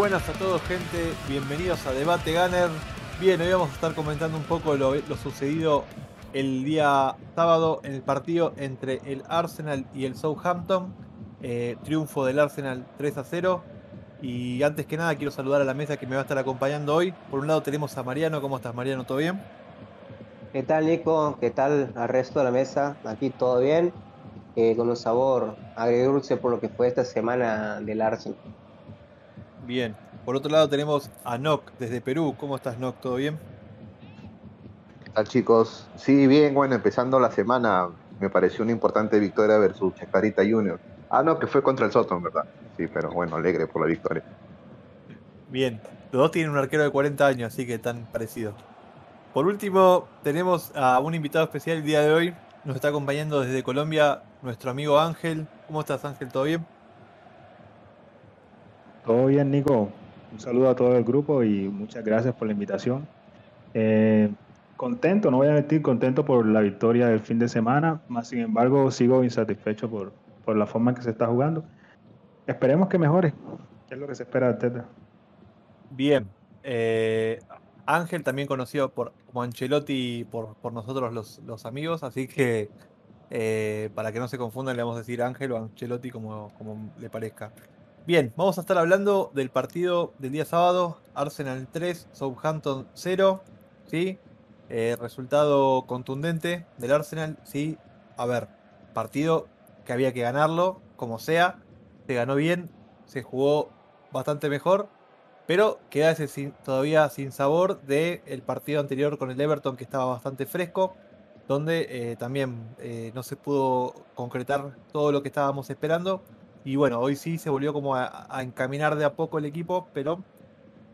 Buenas a todos gente, bienvenidos a Debate Gunner. Bien, hoy vamos a estar comentando un poco lo, sucedido el día sábado en el partido entre el Arsenal y el Southampton. Eh, triunfo del Arsenal 3 a 0. Y antes que nada quiero saludar a la mesa que me va a estar acompañando hoy. Por un lado tenemos a Mariano. ¿Cómo estás Mariano? ¿Todo bien? ¿Qué tal Nico? ¿Qué tal al resto de la mesa? Aquí todo bien. Eh, con un sabor agridulce por lo que fue esta semana del Arsenal. Bien. Por otro lado tenemos a Nock desde Perú. ¿Cómo estás Nock? ¿Todo bien? ¿Qué tal chicos? Sí, bien, bueno, empezando la semana me pareció una importante victoria versus Chacarita Junior. Ah, no, que fue contra el Soto, verdad. Sí, pero bueno, alegre por la victoria. Bien, los dos tienen un arquero de 40 años, así que tan parecido. Por último, tenemos a un invitado especial el día de hoy. Nos está acompañando desde Colombia nuestro amigo Ángel. ¿Cómo estás Ángel? ¿Todo bien? Todo bien, Nico. Un saludo a todo el grupo y muchas gracias por la invitación. Eh, contento, no voy a mentir, contento por la victoria del fin de semana, más sin embargo sigo insatisfecho por, por la forma en que se está jugando. Esperemos que mejore, ¿Qué es lo que se espera de Teta. Bien, eh, Ángel también conocido por, como Ancelotti por, por nosotros los, los, amigos, así que eh, para que no se confundan le vamos a decir Ángel o Ancelotti como, como le parezca. Bien, vamos a estar hablando del partido del día sábado, Arsenal 3, Southampton 0, ¿sí? Eh, resultado contundente del Arsenal, ¿sí? A ver, partido que había que ganarlo, como sea, se ganó bien, se jugó bastante mejor, pero queda ese todavía sin sabor del el partido anterior con el Everton que estaba bastante fresco, donde eh, también eh, no se pudo concretar todo lo que estábamos esperando y bueno, hoy sí se volvió como a, encaminar de a poco el equipo, pero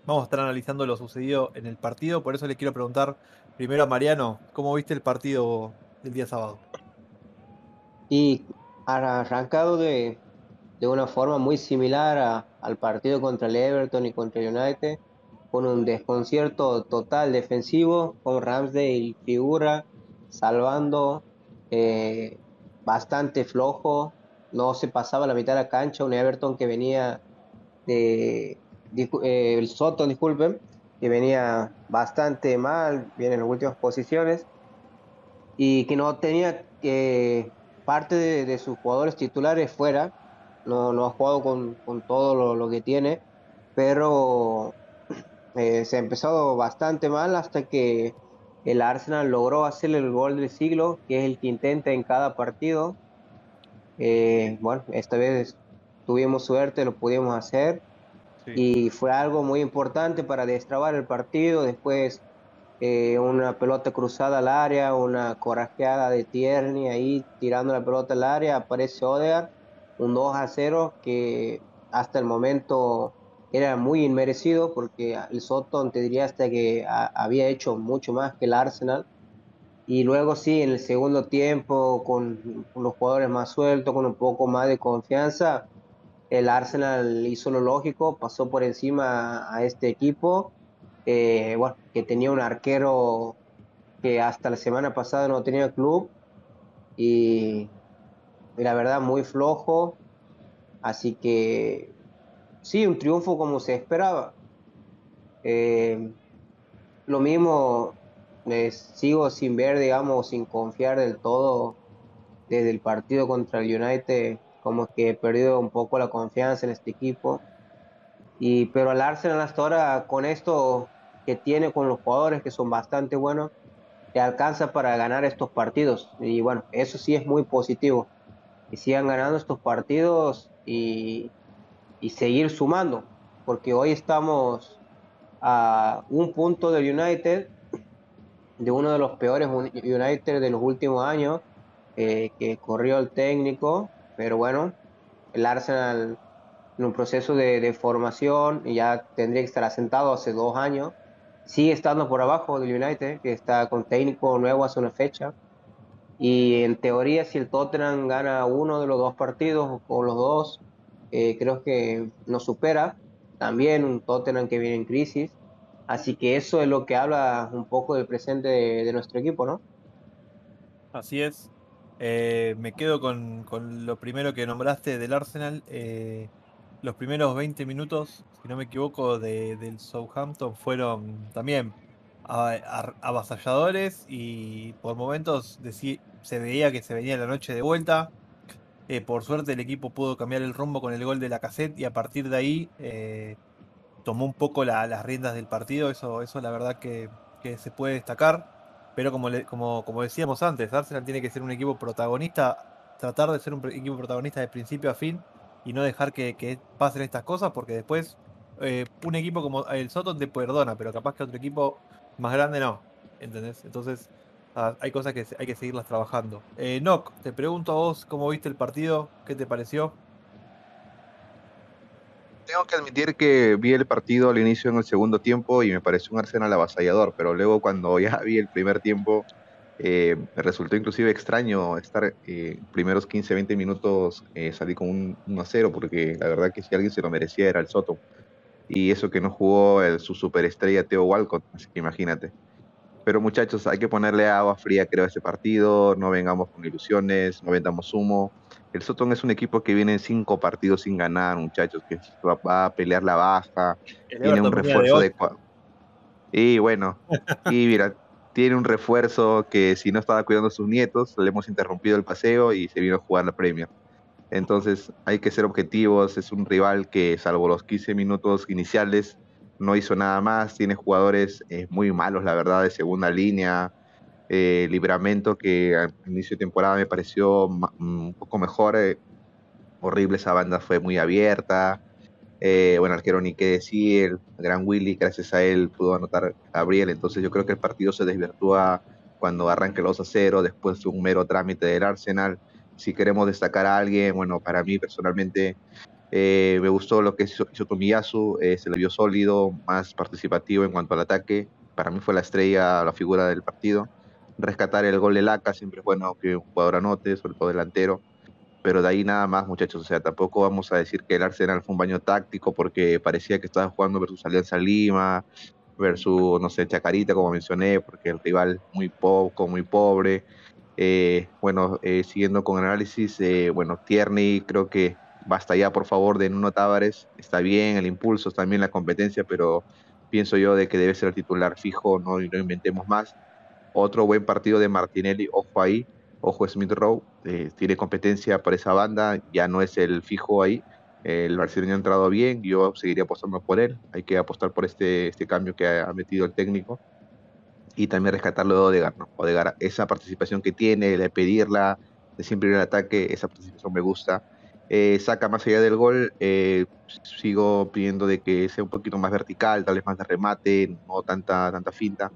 vamos a estar analizando lo sucedido en el partido. Por eso le quiero preguntar primero a Mariano, ¿cómo viste el partido del día sábado? Y ha arrancado de, una forma muy similar al partido contra el Everton y contra el United, con un desconcierto total defensivo, con Ramsdale figura, salvando, eh, bastante flojo, no se pasaba la mitad de la cancha, un Everton que venía de, eh, el Soto, disculpen, que venía bastante mal, viene en las últimas posiciones y que no tenía que parte de, sus jugadores titulares fuera, no, no ha jugado con, todo lo, que tiene, pero eh, se ha empezado bastante mal hasta que el Arsenal logró hacerle el gol del siglo, que es el que intenta en cada partido, eh, bueno, esta vez tuvimos suerte, lo pudimos hacer. Y fue algo muy importante para destrabar el partido. Después eh, una pelota cruzada al área, una corajeada de Tierney ahí tirando la pelota al área, aparece Odegaard, un 2 a 0 que hasta el momento era muy inmerecido porque el Soto te diría hasta que había hecho mucho más que el Arsenal y luego sí, en el segundo tiempo, con, los jugadores más sueltos, con un poco más de confianza, el Arsenal hizo lo lógico, pasó por encima a este equipo, eh, que tenía un arquero que hasta la semana pasada no tenía club y, la verdad muy flojo, así que sí, un triunfo como se esperaba. Eh, lo mismo sigo sin ver, digamos, sin confiar del todo desde el partido contra el United, como que he perdido un poco la confianza en este equipo. Y, pero al Arsenal hasta ahora, con esto que tiene con los jugadores que son bastante buenos, te alcanza para ganar estos partidos. Y bueno, eso sí es muy positivo. Y sigan ganando estos partidos y, y seguir sumando, porque hoy estamos a un punto del United de uno de los peores United de los últimos años, eh, que corrió el técnico, pero bueno, el Arsenal en un proceso de, formación y ya tendría que estar asentado hace dos años, sigue estando por abajo del United, que está con técnico nuevo hace una fecha. Y en teoría, si el Tottenham gana uno de los dos partidos o los dos, eh, creo que nos supera. También un Tottenham que viene en crisis. Así que eso es lo que habla un poco del presente de, nuestro equipo, ¿no? Así es. Eh, me quedo con, lo primero que nombraste del Arsenal. Eh, los primeros 20 minutos si no me equivoco, de, del Southampton fueron también avasalladores y por momentos se veía que se venía la noche de vuelta. Eh, por suerte el equipo pudo cambiar el rumbo con el gol de la cassette y a partir de ahí tomó un poco las riendas del partido. Eso, eso la verdad que, se puede destacar. Pero como, como, como decíamos antes, Arsenal tiene que ser un equipo protagonista, tratar de ser un equipo protagonista de principio a fin y no dejar que, pasen estas cosas porque después eh, un equipo como el Soto te perdona, pero capaz que otro equipo más grande no. ¿Entendés? Entonces ah, hay cosas que hay que seguirlas trabajando. Eh, te pregunto a vos cómo viste el partido, qué te pareció. Tengo que admitir que vi el partido al inicio en el segundo tiempo y me pareció un Arsenal avasallador, pero luego cuando ya vi el primer tiempo eh, resultó inclusive extraño estar eh, primeros 15, 20 minutos eh, salí con un 1 a 0 porque la verdad que si alguien se lo merecía era el Soto y eso que no jugó su superestrella Teo Walcott, así que imagínate. Pero muchachos, hay que ponerle agua fría, creo, a este partido, no vengamos con ilusiones, no vendamos humo. El Soton es un equipo que viene en cinco partidos sin ganar, muchachos, que va a pelear la baja, tiene un refuerzo de... Y bueno, y mira, tiene un refuerzo que si no estaba cuidando a sus nietos, le hemos interrumpido el paseo y se vino a jugar la Premier. Entonces hay que ser objetivos, es un rival que salvo los 15 minutos iniciales no hizo nada más, tiene jugadores eh, muy malos, la verdad, de segunda línea, eh, Libramento que al inicio de temporada me pareció un poco mejor, eh, horrible esa banda fue muy abierta, bueno, arquero ni qué decir, gran Willy, gracias a él pudo anotar Gabriel, entonces yo creo que el partido se desvirtúa cuando arranque el 2 a 0, después de un mero trámite del Arsenal, si queremos destacar a alguien, bueno, para mí personalmente eh, me gustó lo que hizo, Tomiyasu, eh, se le vio sólido, más participativo en cuanto al ataque. Para mí fue la estrella, la figura del partido. Rescatar el gol de Laca, siempre es bueno que un jugador anote, sobre todo delantero. Pero de ahí nada más, muchachos. O sea, tampoco vamos a decir que el Arsenal fue un baño táctico porque parecía que estaba jugando versus Alianza Lima, versus, no sé, Chacarita, como mencioné, porque el rival muy poco, muy pobre. Eh, bueno, eh, siguiendo con el análisis, eh, bueno, Tierney creo que basta ya, por favor, de Nuno Tavares. Está bien el impulso, está bien la competencia, pero pienso yo de que debe ser el titular fijo, no, no inventemos más. Otro buen partido de Martinelli, ojo ahí, ojo Smith Rowe, tiene competencia por esa banda, ya no es el fijo ahí. El brasileño ha entrado bien, yo seguiría apostando por él. Hay que apostar por este, este cambio que ha metido el técnico y también rescatarlo de Odegar, ¿no? Odegar, esa participación que tiene, de pedirla, de siempre ir al ataque, esa participación me gusta. Eh, saca más allá del gol, eh, sigo pidiendo de que sea un poquito más vertical, tal vez más de remate, no tanta, tanta finta.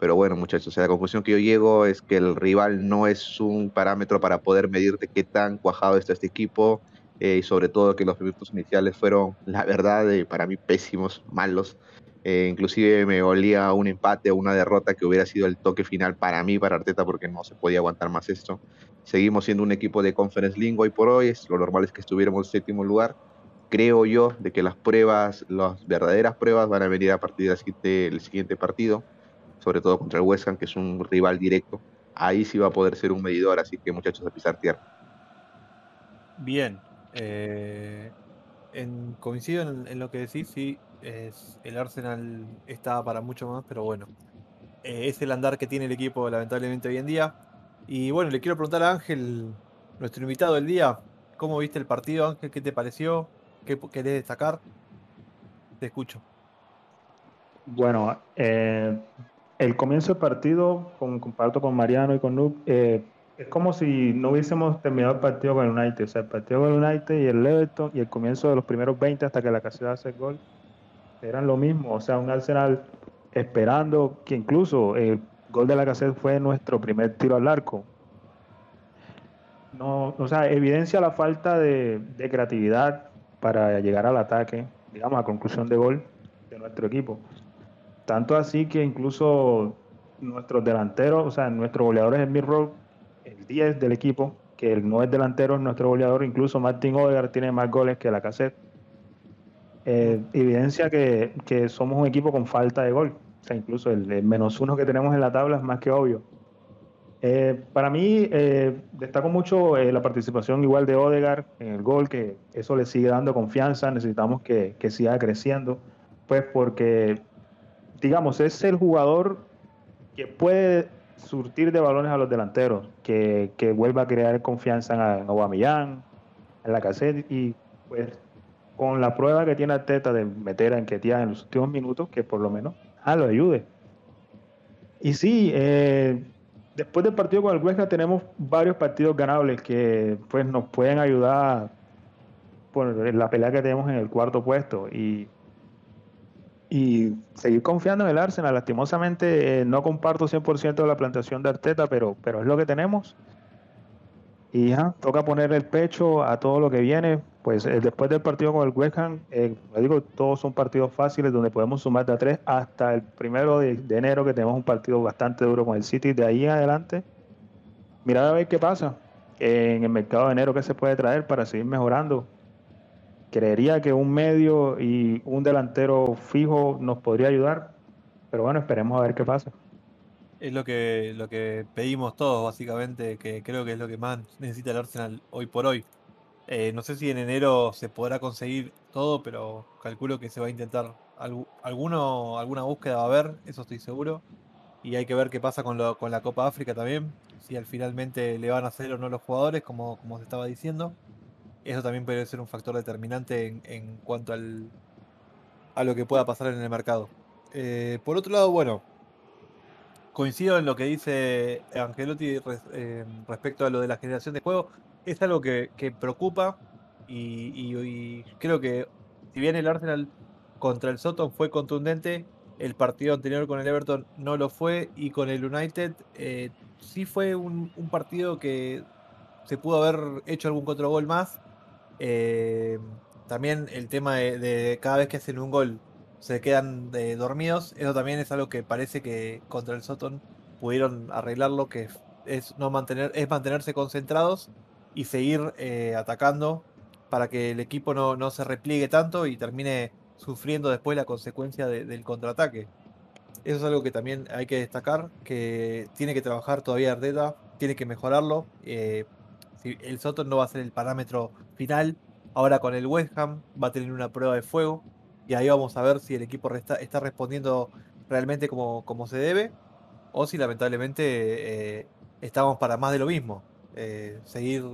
Pero bueno, muchachos, la conclusión que yo llego es que el rival no es un parámetro para poder medirte qué tan cuajado está este equipo eh, y sobre todo que los minutos iniciales fueron, la verdad, para mí pésimos, malos. Eh, inclusive me olía un empate o una derrota que hubiera sido el toque final para mí, para Arteta, porque no se podía aguantar más esto. Seguimos siendo un equipo de Conference League hoy por hoy, es, lo normal es que estuviéramos en séptimo lugar. Creo yo de que las pruebas, las verdaderas pruebas van a venir a partir del siguiente, siguiente partido, sobre todo contra el West Ham, que es un rival directo. Ahí sí va a poder ser un medidor, así que muchachos a pisar tierra. Bien, eh, en, coincido en, lo que decís, sí, es, el Arsenal está para mucho más, pero bueno, eh, es el andar que tiene el equipo lamentablemente hoy en día. Y bueno, le quiero preguntar a Ángel, nuestro invitado del día, ¿cómo viste el partido Ángel? ¿Qué te pareció? ¿Qué querés destacar? Te escucho. Bueno, eh, el comienzo del partido, comparto con Mariano y con Luke, eh, es como si no hubiésemos terminado el partido con el United. O sea, el partido con el United y el Everton y el comienzo de los primeros 20 hasta que la caseta hace el gol eran lo mismo. O sea, un Arsenal esperando que incluso el gol de la caseta fue nuestro primer tiro al arco. No, o sea, evidencia la falta de creatividad para llegar al ataque, digamos, a conclusión de gol de nuestro equipo. Tanto así que incluso nuestros delanteros, o sea, nuestros goleadores en Rowe el 10 del equipo, que el no es delantero, es nuestro goleador, incluso Martin Odegaard tiene más goles que la cassette. Eh, evidencia que, que, somos un equipo con falta de gol. O sea, incluso el, menos uno que tenemos en la tabla es más que obvio. Eh, para mí, eh, destaco mucho eh, la participación igual de Odegar en el gol, que eso le sigue dando confianza, necesitamos que, que siga creciendo, pues porque, digamos, es el jugador que puede surtir de balones a los delanteros, que, que vuelva a crear confianza en, Aubameyang, en la cassette y pues con la prueba que tiene Arteta de meter a Enquetia en los últimos minutos, que por lo menos ah, lo ayude. Y sí, eh, después del partido con el Huesca tenemos varios partidos ganables que pues nos pueden ayudar por la pelea que tenemos en el cuarto puesto y, y seguir confiando en el Arsenal. Lastimosamente eh, no comparto 100% de la plantación de Arteta, pero, pero es lo que tenemos. Y ya, toca poner el pecho a todo lo que viene. Pues eh, después del partido con el West Ham, eh, digo, todos son partidos fáciles donde podemos sumar de a tres hasta el primero de, enero, que tenemos un partido bastante duro con el City. De ahí en adelante, mirar a ver qué pasa en el mercado de enero, qué se puede traer para seguir mejorando. Creería que un medio y un delantero fijo nos podría ayudar, pero bueno, esperemos a ver qué pasa. Es lo que, lo que pedimos todos, básicamente, que creo que es lo que más necesita el Arsenal hoy por hoy. Eh, no sé si en enero se podrá conseguir todo, pero calculo que se va a intentar. alguno, alguna búsqueda va a haber, eso estoy seguro. Y hay que ver qué pasa con, lo, con la Copa África también. Si al finalmente le van a hacer o no los jugadores, como, como se estaba diciendo. Eso también puede ser un factor determinante en, cuanto al, a lo que pueda pasar en el mercado. Eh, por otro lado, bueno, coincido en lo que dice Angelotti eh, respecto a lo de la generación de juego. Es algo que, preocupa y, creo que si bien el Arsenal contra el Soton fue contundente, el partido anterior con el Everton no lo fue y con el United eh, sí fue un, un, partido que se pudo haber hecho algún contragol más. Eh, también el tema de, cada vez que hacen un gol se quedan eh, dormidos. Eso también es algo que parece que contra el Soton pudieron arreglarlo, que es no mantener, es mantenerse concentrados y seguir eh, atacando para que el equipo no, no, se repliegue tanto y termine sufriendo después la consecuencia de, del contraataque. Eso es algo que también hay que destacar, que tiene que trabajar todavía Ardeta, tiene que mejorarlo. El Soton no va a ser el parámetro final, ahora con el West Ham va a tener una prueba de fuego y ahí vamos a ver si el equipo está, está respondiendo realmente como, como, se debe o si lamentablemente eh, estamos para más de lo mismo. Eh, seguir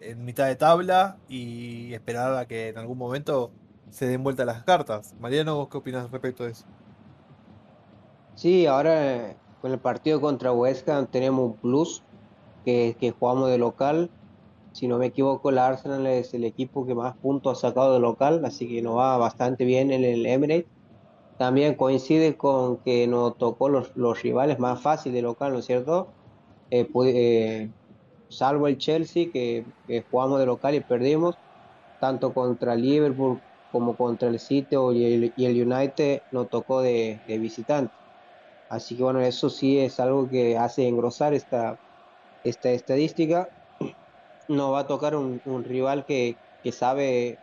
en mitad de tabla y esperar a que en algún momento se den vuelta las cartas. Mariano, ¿vos qué opinas respecto de eso? Sí, ahora con el partido contra West Ham tenemos un plus que, que jugamos de local si no me equivoco, el Arsenal es el equipo que más puntos ha sacado de local, así que nos va bastante bien en el Emirates. También coincide con que nos tocó los, los rivales más fáciles de local, ¿no es cierto? Eh, eh, salvo el Chelsea, que, que, jugamos de local y perdimos, tanto contra Liverpool como contra el City y el, y el United nos tocó de, de visitante. Así que bueno, eso sí es algo que hace engrosar esta, esta estadística nos va a tocar un, un rival que, que, sabe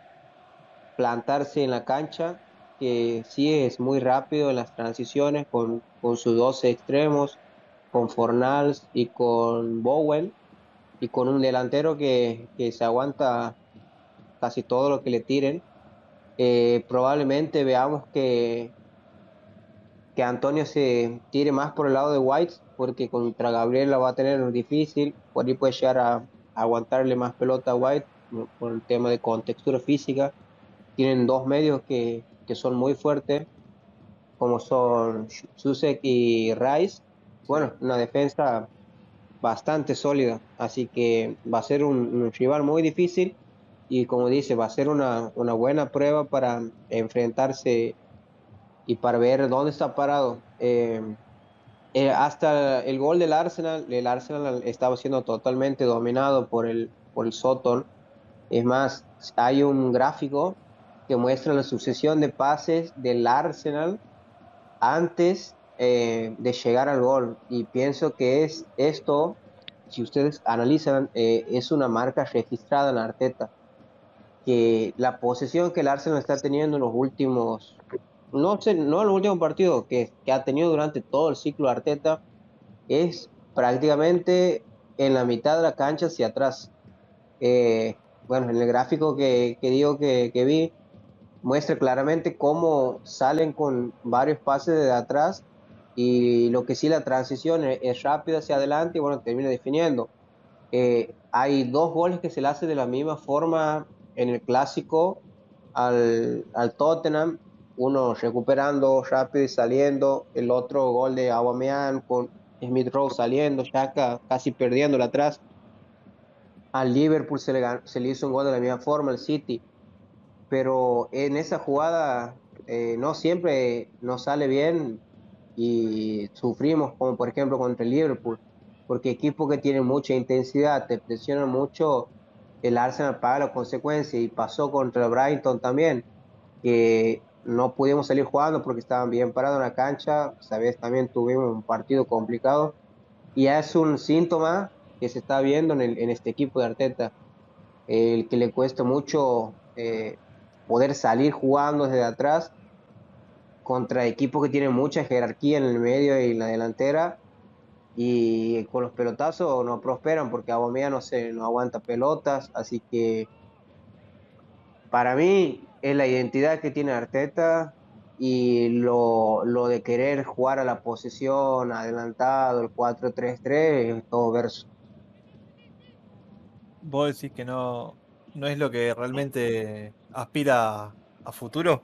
plantarse en la cancha, que sí es muy rápido en las transiciones con, con sus 12 extremos, con Fornals y con Bowen, y con un delantero que, que se aguanta casi todo lo que le tiren. Eh, probablemente veamos que, que Antonio se tire más por el lado de White, porque contra Gabriel la va a tener difícil, por ahí puede llegar a aguantarle más pelota a White por el tema de contextura física. Tienen dos medios que, que son muy fuertes, como son Susek y Rice. Bueno, una defensa bastante sólida, así que va a ser un, rival muy difícil y como dice, va a ser una, una, buena prueba para enfrentarse y para ver dónde está parado. Eh, eh, hasta el gol del Arsenal, el Arsenal estaba siendo totalmente dominado por el, por el Soton. Es más, hay un gráfico que muestra la sucesión de pases del Arsenal antes eh, de llegar al gol. Y pienso que es esto, si ustedes analizan, eh, es una marca registrada en Arteta. Que la posesión que el Arsenal está teniendo en los últimos no sé, no el último partido que, que, ha tenido durante todo el ciclo Arteta, es prácticamente en la mitad de la cancha hacia atrás. Eh, bueno, en el gráfico que, que digo que, que, vi, muestra claramente cómo salen con varios pases de atrás y lo que sí la transición es, rápida hacia adelante y bueno, termina definiendo. Eh, hay dos goles que se le hace de la misma forma en el clásico al, al Tottenham, uno recuperando rápido y saliendo, el otro gol de Aubameyang con Smith Rowe saliendo, Shaka casi perdiéndolo atrás. Al Liverpool se le, se le hizo un gol de la misma forma, al City. Pero en esa jugada eh, no siempre nos sale bien y sufrimos, como por ejemplo contra el Liverpool, porque equipos que tienen mucha intensidad, te presionan mucho, el Arsenal paga la consecuencia y pasó contra el Brighton también, que no pudimos salir jugando porque estaban bien parados en la cancha, sabes, también tuvimos un partido complicado y es un síntoma que se está viendo en, en este equipo de Arteta, el que le cuesta mucho eh, poder salir jugando desde atrás contra equipos que tienen mucha jerarquía en el medio y en la delantera y con los pelotazos no prosperan porque Abomea no se no aguanta pelotas, así que para mí es la identidad que tiene Arteta y lo, lo de querer jugar a la posesión, adelantado, el 4-3-3, es todo verso. ¿Vos decís que no, no es lo que realmente aspira a futuro?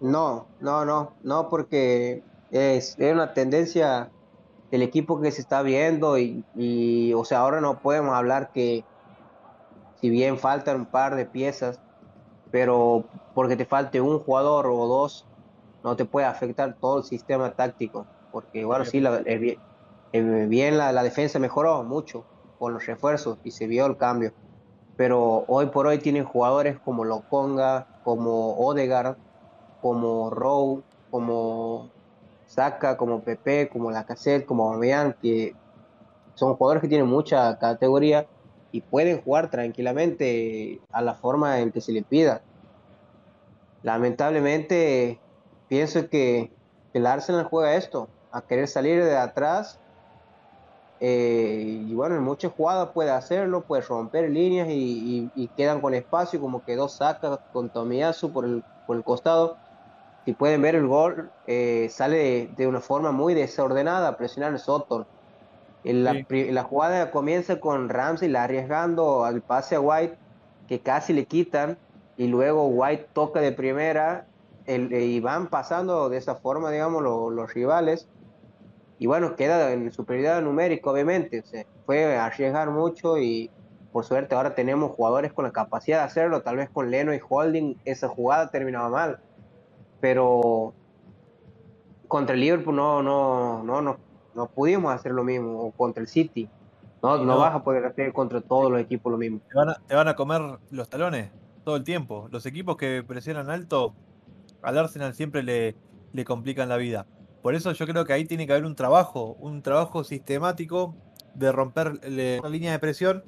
No, no, no, no, porque es, es una tendencia del equipo que se está viendo y, y, o sea, ahora no podemos hablar que si bien faltan un par de piezas, pero porque te falte un jugador o dos, no te puede afectar todo el sistema táctico, porque bueno, sí, la, bien, es bien la, la, defensa mejoró mucho con los refuerzos y se vio el cambio, pero hoy por hoy tienen jugadores como Loconga, como Odegaard, como Rowe, como Saka, como Pepe, como Lacazette, como Aubameyang, que son jugadores que tienen mucha categoría y pueden jugar tranquilamente a la forma en que se le pida. Lamentablemente, pienso que el Arsenal juega esto, a querer salir de atrás. Eh, y bueno, en muchas jugadas puede hacerlo, puede romper líneas y, y, y quedan con espacio, como quedó Saka con Tomiyasu por el, por el costado. Si pueden ver el gol, eh, sale de, de, una forma muy desordenada, presionar el La, sí. la, jugada comienza con Ramsey arriesgando al pase a White, que casi le quitan, y luego White toca de primera, el, y van pasando de esa forma, digamos, lo, los rivales. Y bueno, queda en superioridad numérica, obviamente. O sea, fue arriesgar mucho y por suerte ahora tenemos jugadores con la capacidad de hacerlo. Tal vez con Leno y Holding esa jugada terminaba mal. Pero contra el Liverpool no, no, no, no, no pudimos hacer lo mismo contra el City. No, no, no, vas a poder hacer contra todos los equipos lo mismo. Te van, a, te van, a, comer los talones todo el tiempo. Los equipos que presionan alto, al Arsenal siempre le, le complican la vida. Por eso yo creo que ahí tiene que haber un trabajo, un trabajo sistemático de romper la línea de presión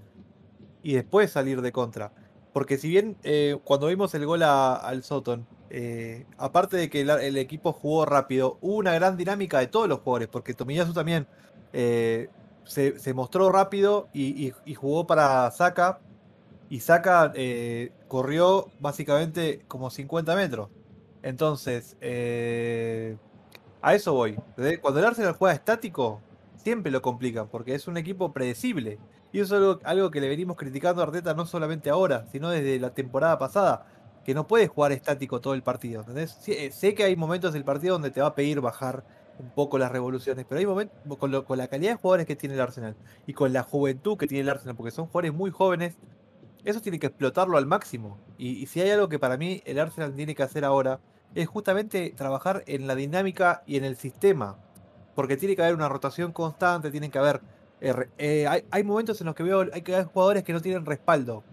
y después salir de contra. Porque si bien eh, cuando vimos el gol a, al Soton, eh, aparte de que el, el, equipo jugó rápido, hubo una gran dinámica de todos los jugadores, porque Tomiyasu también eh, se, mostró rápido y, jugó para Saka, y Saka eh, corrió básicamente como 50 metros. Entonces, a eso voy. Cuando el Arsenal juega estático, siempre lo complican, porque es un equipo predecible. Y eso es algo, algo que le venimos criticando a Arteta no solamente ahora, sino desde la temporada pasada que no puedes jugar estático todo el partido. ¿entendés? Eh, sé que hay momentos del partido donde te va a pedir bajar un poco las revoluciones, pero hay momentos con, la calidad de jugadores que tiene el Arsenal y con la juventud que tiene el Arsenal, porque son jugadores muy jóvenes, eso tiene que explotarlo al máximo. Y, si hay algo que para mí el Arsenal tiene que hacer ahora, es justamente trabajar en la dinámica y en el sistema. Porque tiene que haber una rotación constante, tiene que haber... Eh, eh, hay, hay, momentos en los que veo hay, hay jugadores que no tienen respaldo.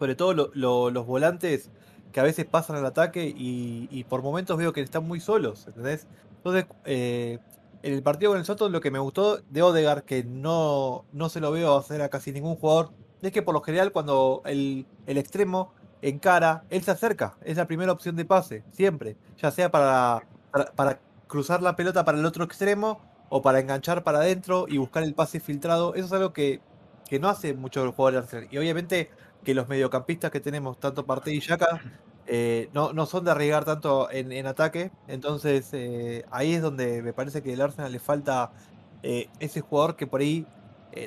Sobre todo lo, lo, los volantes que a veces pasan al ataque y, por momentos veo que están muy solos, ¿entendés? Entonces, eh, en el partido con el Soto lo que me gustó de Odegar, que no, no se lo veo hacer a casi ningún jugador, es que por lo general cuando el, el extremo encara, él se acerca, es la primera opción de pase, siempre, ya sea para, para, para, cruzar la pelota para el otro extremo o para enganchar para adentro y buscar el pase filtrado. Eso es algo que, que no hace mucho el jugador de Arsenal. Y obviamente que los mediocampistas que tenemos, tanto Partey y Yaka, eh, no, no son de arriesgar tanto en, en ataque. Entonces eh, ahí es donde me parece que el Arsenal le falta eh, ese jugador que por ahí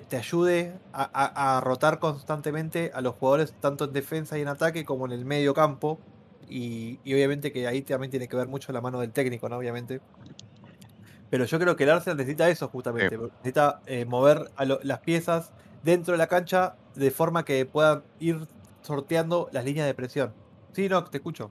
te ayude a, a- a rotar constantemente a los jugadores tanto en defensa y en ataque como en el medio campo. Y, y obviamente que ahí también tiene que ver mucho la mano del técnico, ¿no? Obviamente. Pero yo creo que el Arsenal necesita eso justamente. Necesita mover a lo- las piezas dentro de la cancha de forma que puedan ir sorteando las líneas de presión. Sí, no, te escucho.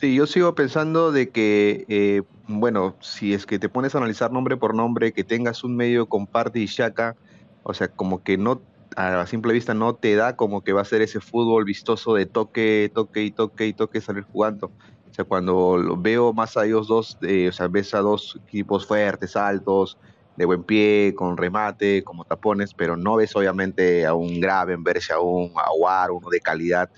Sí, yo sigo pensando de que, eh, bueno, si es que te pones a analizar nombre por nombre, que tengas un medio con Partey y Xhaka, o sea, como que no, a simple vista no te da como que va a ser ese fútbol vistoso de toque, toque y toque y toque salir jugando. O sea, cuando lo veo más a ellos dos, eh, o sea, ves a dos equipos fuertes, altos, de buen pie, con remate, como tapones, pero no ves obviamente a un Gravenberch, a un Aguar, uno de calidad,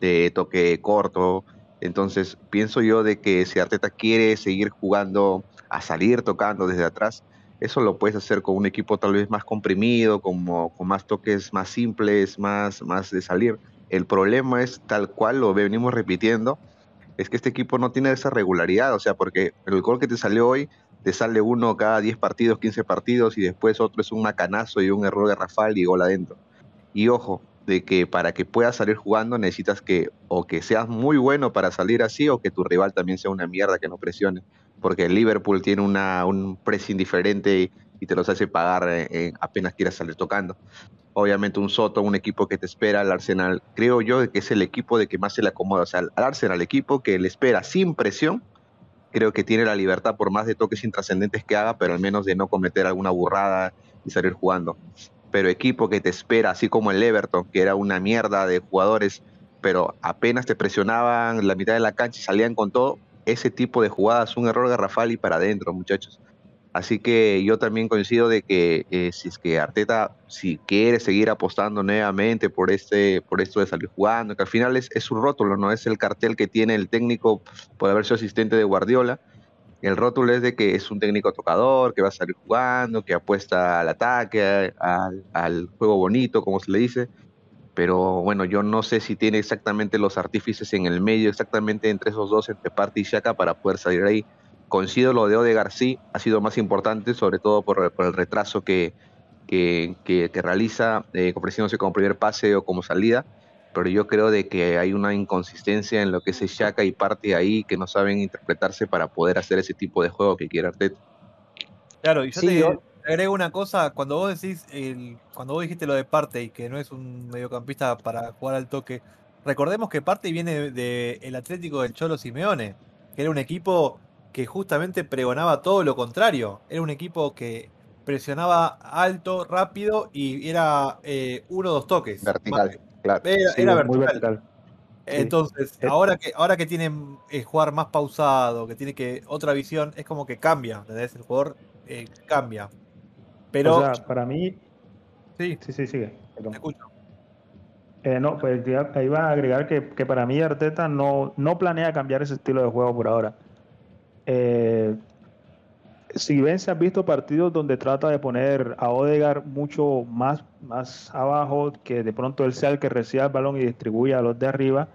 de toque corto. Entonces, pienso yo de que si Arteta quiere seguir jugando a salir tocando desde atrás, eso lo puedes hacer con un equipo tal vez más comprimido, como, con más toques más simples, más, más de salir. El problema es tal cual lo venimos repitiendo, es que este equipo no tiene esa regularidad, o sea, porque el gol que te salió hoy, te sale uno cada 10 partidos, 15 partidos, y después otro es un macanazo y un error de Rafael y gol adentro. Y ojo, de que para que puedas salir jugando necesitas que o que seas muy bueno para salir así o que tu rival también sea una mierda que no presione. Porque el Liverpool tiene una, un pressing diferente y, te los hace pagar eh, eh, apenas quieras salir tocando. Obviamente un Soto, un equipo que te espera, el Arsenal, creo yo que es el equipo de que más se le acomoda. O sea, al Arsenal, equipo que le espera sin presión, creo que tiene la libertad por más de toques intrascendentes que haga, pero al menos de no cometer alguna burrada y salir jugando pero equipo que te espera, así como el Everton, que era una mierda de jugadores, pero apenas te presionaban la mitad de la cancha y salían con todo, ese tipo de jugadas, un error garrafal y para adentro, muchachos. Así que yo también coincido de que eh, si es que Arteta, si quiere seguir apostando nuevamente por este, por esto de salir jugando, que al final es, es su rótulo, no es el cartel que tiene el técnico por haber sido asistente de Guardiola, el rótulo es de que es un técnico tocador, que va a salir jugando, que apuesta al ataque, al, al, juego bonito, como se le dice. Pero bueno, yo no sé si tiene exactamente los artífices en el medio, exactamente entre esos dos, entre Partey y Shaka, para poder salir ahí. Coincido lo de Ode García, ha sido más importante, sobre todo por, por el retraso que, que, que, que realiza, eh, ofreciéndose como primer pase o como salida pero yo creo de que hay una inconsistencia en lo que es Shaka y parte ahí que no saben interpretarse para poder hacer ese tipo de juego que quiere Arteta. Claro, y yo sí, te yo... agrego una cosa, cuando vos decís, el, cuando vos dijiste lo de Partey, que no es un mediocampista para jugar al toque, recordemos que Partey viene del de, de Atlético del Cholo Simeone, que era un equipo que justamente pregonaba todo lo contrario, era un equipo que presionaba alto, rápido y era eh, uno o dos toques. Vertical. Claro. Era, sí, era vertical. vertical. Entonces, sí. ahora que ahora que tienen eh, jugar más pausado, que tiene que otra visión, es como que cambia, ¿entendés? El jugador eh, cambia. Pero o sea, para mí Sí, sí, sí, sigue. Perdón. Te escucho. Eh, no, pues ahí va a agregar que, que, para mí Arteta no, no planea cambiar ese estilo de juego por ahora. Eh, si bien se han visto partidos donde trata de poner a Odegar mucho más, más abajo, que de pronto él sea el que reciba el balón y distribuya a los de arriba,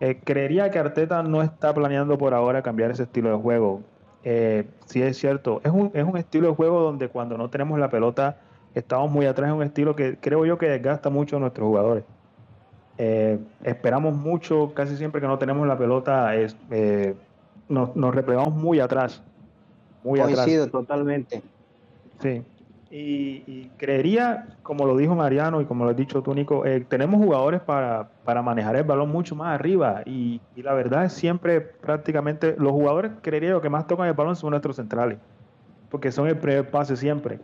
eh, creería que Arteta no está planeando por ahora cambiar ese estilo de juego. Eh, sí es cierto, es un, es un estilo de juego donde cuando no tenemos la pelota estamos muy atrás, es un estilo que creo yo que desgasta mucho a nuestros jugadores. Eh, esperamos mucho, casi siempre que no tenemos la pelota, es, nos, nos replegamos muy atrás muy Coincido atrás. totalmente. Sí. Y, y, creería, como lo dijo Mariano y como lo has dicho tú, Nico, eh, tenemos jugadores para, para, manejar el balón mucho más arriba. Y, y, la verdad es siempre, prácticamente, los jugadores, creería yo, que más tocan el balón son nuestros centrales. Porque son el primer pase siempre.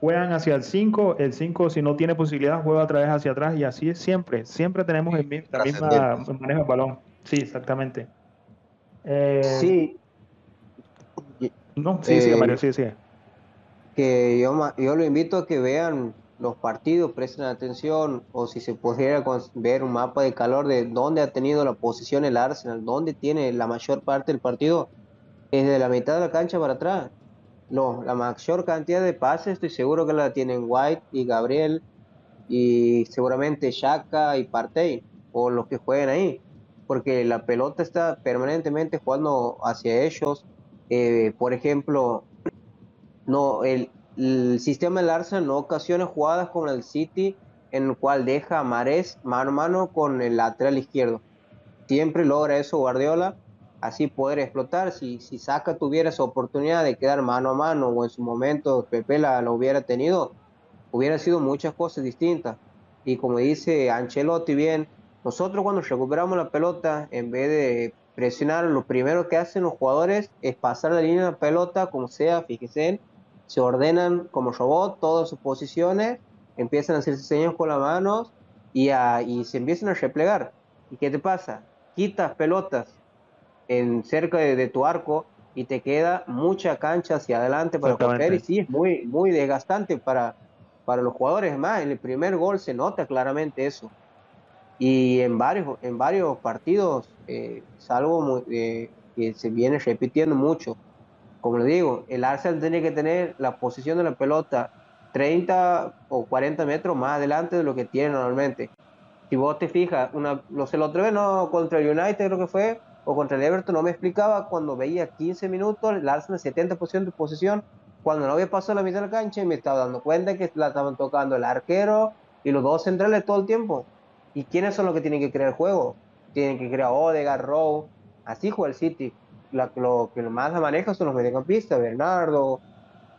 Juegan hacia el 5, el 5 si no tiene posibilidad juega otra vez hacia atrás y así es siempre. Siempre tenemos el, la misma manejo del balón. Sí, exactamente. Eh, sí, no, sí, eh, sí, Mario, sí, sí. Que yo, yo lo invito a que vean los partidos, presten atención, o si se pudiera ver un mapa de calor de dónde ha tenido la posición el Arsenal, dónde tiene la mayor parte del partido, es de la mitad de la cancha para atrás. no, la mayor cantidad de pases estoy seguro que la tienen White y Gabriel y seguramente Shaka y Partey o los que jueguen ahí, porque la pelota está permanentemente jugando hacia ellos. Eh, por ejemplo, no el, sistema del Arsenal no ocasiona jugadas como el City en el cual deja a Marés mano a mano con el lateral izquierdo. Siempre logra eso Guardiola, así poder explotar. Si, si Saca tuviera esa oportunidad de quedar mano a mano o en su momento Pepe la, lo hubiera tenido, hubiera sido muchas cosas distintas. Y como dice Ancelotti bien, nosotros cuando recuperamos la pelota, en vez de presionar, lo primero que hacen los jugadores es pasar la línea de la pelota, como sea, fíjense, se ordenan como robot todas sus posiciones, empiezan a hacer señas con las manos y, a, y se empiezan a replegar. ¿Y qué te pasa? Quitas pelotas en cerca de, de tu arco y te queda mucha cancha hacia adelante para correr y sí, es muy, muy desgastante para, para los jugadores. Más, en el primer gol se nota claramente eso. Y en varios, en varios partidos eh, es algo muy, eh, que se viene repitiendo mucho. Como le digo, el Arsenal tiene que tener la posición de la pelota 30 o 40 metros más adelante de lo que tiene normalmente. Si vos te fijas, una, no sé, la otra vez no, contra el United creo que fue, o contra el Everton, no me explicaba cuando veía 15 minutos, el Arsenal 70% de posición, cuando no había pasado la mitad de la cancha y me estaba dando cuenta que la estaban tocando el arquero y los dos centrales todo el tiempo. ¿Y quiénes son los que tienen que crear el juego? Tienen que crear Odegaard, Rowe, así juega el City. La, lo que más la maneja son los mediocampistas, Bernardo,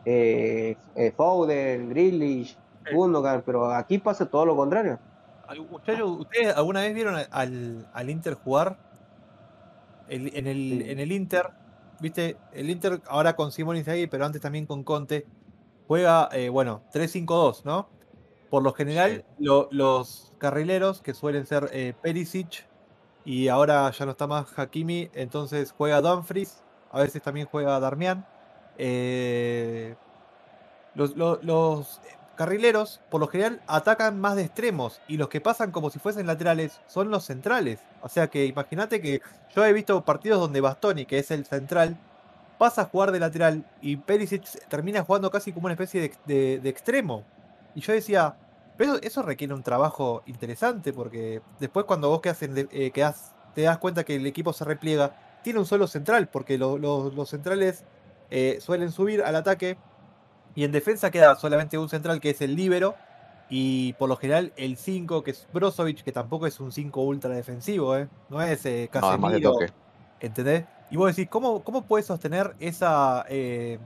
eh, eh, Foden, Grealish, Gundogan, pero aquí pasa todo lo contrario. Muchachos, ¿ustedes alguna vez vieron al, al Inter jugar? El, en, el, en el Inter, viste, el Inter ahora con Simón Inzaghi, pero antes también con Conte, juega, eh, bueno, 3-5-2, ¿no? Por lo general, Sí. lo- los carrileros, que suelen ser eh, Perisic, y ahora ya no está más Hakimi, entonces juega Dumfries, a veces también juega Darmian. eh, los, lo- los carrileros, por lo general, atacan más de extremos, y los que pasan como si fuesen laterales son los centrales. O sea que imagínate que yo he visto partidos donde Bastoni, que es el central, pasa a jugar de lateral y Perisic termina jugando casi como una especie de, de- de extremo. Y yo decía, pero eso requiere un trabajo interesante porque después cuando vos quedas en de- eh, quedás- te das cuenta que el equipo se repliega, tiene un solo central porque lo- lo- los centrales eh, suelen subir al ataque y en defensa queda solamente un central que es el líbero y por lo general el 5 que es Brozovic, que tampoco es un 5 ultra defensivo, ¿eh? no es eh, No, Casemiro, toque. ¿Entendés? Y vos decís, ¿cómo, cómo puedes sostener esa, eh,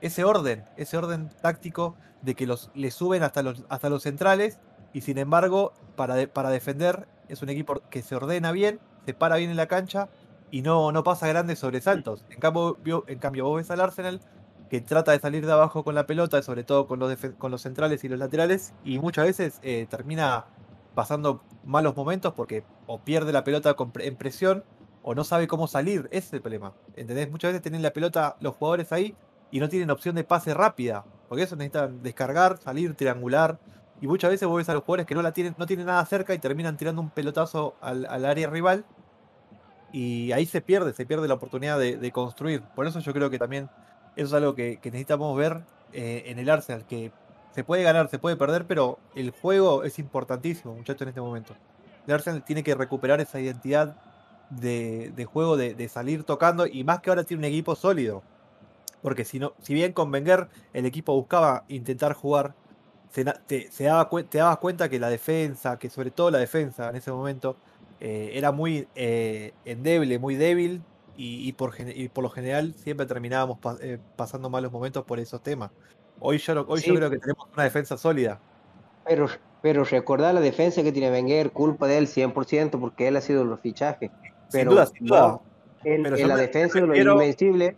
ese orden, ese orden táctico de que los, le suben hasta los, hasta los centrales y sin embargo, para, para defender, es un equipo que se ordena bien, se para bien en la cancha y no, no pasa grandes sobresaltos. En cambio, en cambio, vos ves al Arsenal que trata de salir de abajo con la pelota, sobre todo con los, con los centrales y los laterales, y muchas veces eh, termina pasando malos momentos porque o pierde la pelota con en presión o no sabe cómo salir. Ese es el problema. ¿Entendés? Muchas veces tienen la pelota los jugadores ahí y no tienen opción de pase rápida. Porque eso necesitan descargar, salir, triangular. Y muchas veces vos ves a los jugadores que no la tienen, no tienen nada cerca y terminan tirando un pelotazo al, área rival. Y ahí se pierde, se pierde la oportunidad de, construir. Por eso yo creo que también eso es algo que, necesitamos ver eh, en el Arsenal, que se puede ganar, se puede perder, pero el juego es importantísimo, muchachos, en este momento. El Arsenal tiene que recuperar esa identidad de, juego, de salir tocando, y más que ahora tiene un equipo sólido. Porque si, no, si bien con Wenger el equipo buscaba intentar jugar, se, te, se daba, te dabas cuenta que la defensa, que sobre todo la defensa en ese momento, eh, era muy eh, endeble, muy débil, y, y por, y por lo general siempre terminábamos eh, pasando malos momentos por esos temas. Hoy, yo, creo que tenemos una defensa sólida. Pero, pero recordar la defensa que tiene Wenger, culpa de él 100%, porque él ha sido los fichajes. Sin Pero duda, sin duda. en, Pero en la me- defensa me de los refiero- Invencibles,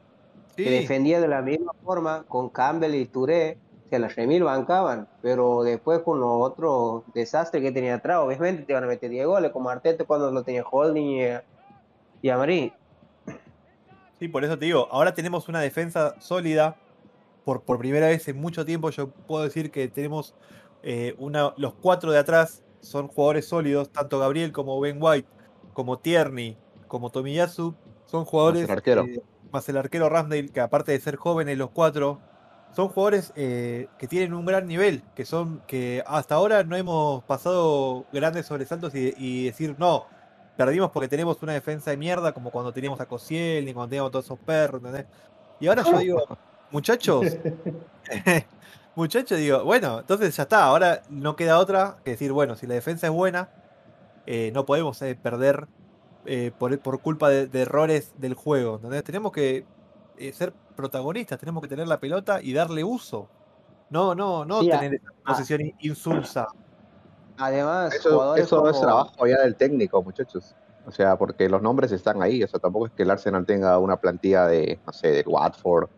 Sí. que defendía de la misma forma con Campbell y Touré, se las remil bancaban, pero después con los otros desastres que tenía atrás, obviamente te van a meter 10 goles, como Arteta cuando lo tenía Holding y, a- y Amarí. Sí, por eso te digo, ahora tenemos una defensa sólida. Por, por primera vez en mucho tiempo yo puedo decir que tenemos eh, una, los cuatro de atrás son jugadores sólidos, tanto Gabriel como Ben White, como Tierney, como Tomiyasu, son jugadores... eh, más el arquero Ramsdale, que aparte de ser jóvenes los cuatro, son jugadores eh, que tienen un gran nivel, que son que hasta ahora no hemos pasado grandes sobresaltos y, y decir, no, perdimos porque tenemos una defensa de mierda, como cuando teníamos a Cosiel, ni cuando teníamos todos esos perros, ¿entendés? Y ahora yo digo, muchachos, muchachos, digo, bueno, entonces ya está, ahora no queda otra que decir, bueno, si la defensa es buena, eh, no podemos eh, perder eh, por, por culpa de, de errores del juego, ¿entendés? Tenemos que eh, ser protagonistas, tenemos que tener la pelota y darle uso. No, no, no Sí, tener esa posesión in- insulsa. Además, Eso, eso es trabajo ya del técnico, muchachos. O sea, porque los nombres están ahí. O sea, tampoco es que el Arsenal tenga una plantilla de, no sé, del Watford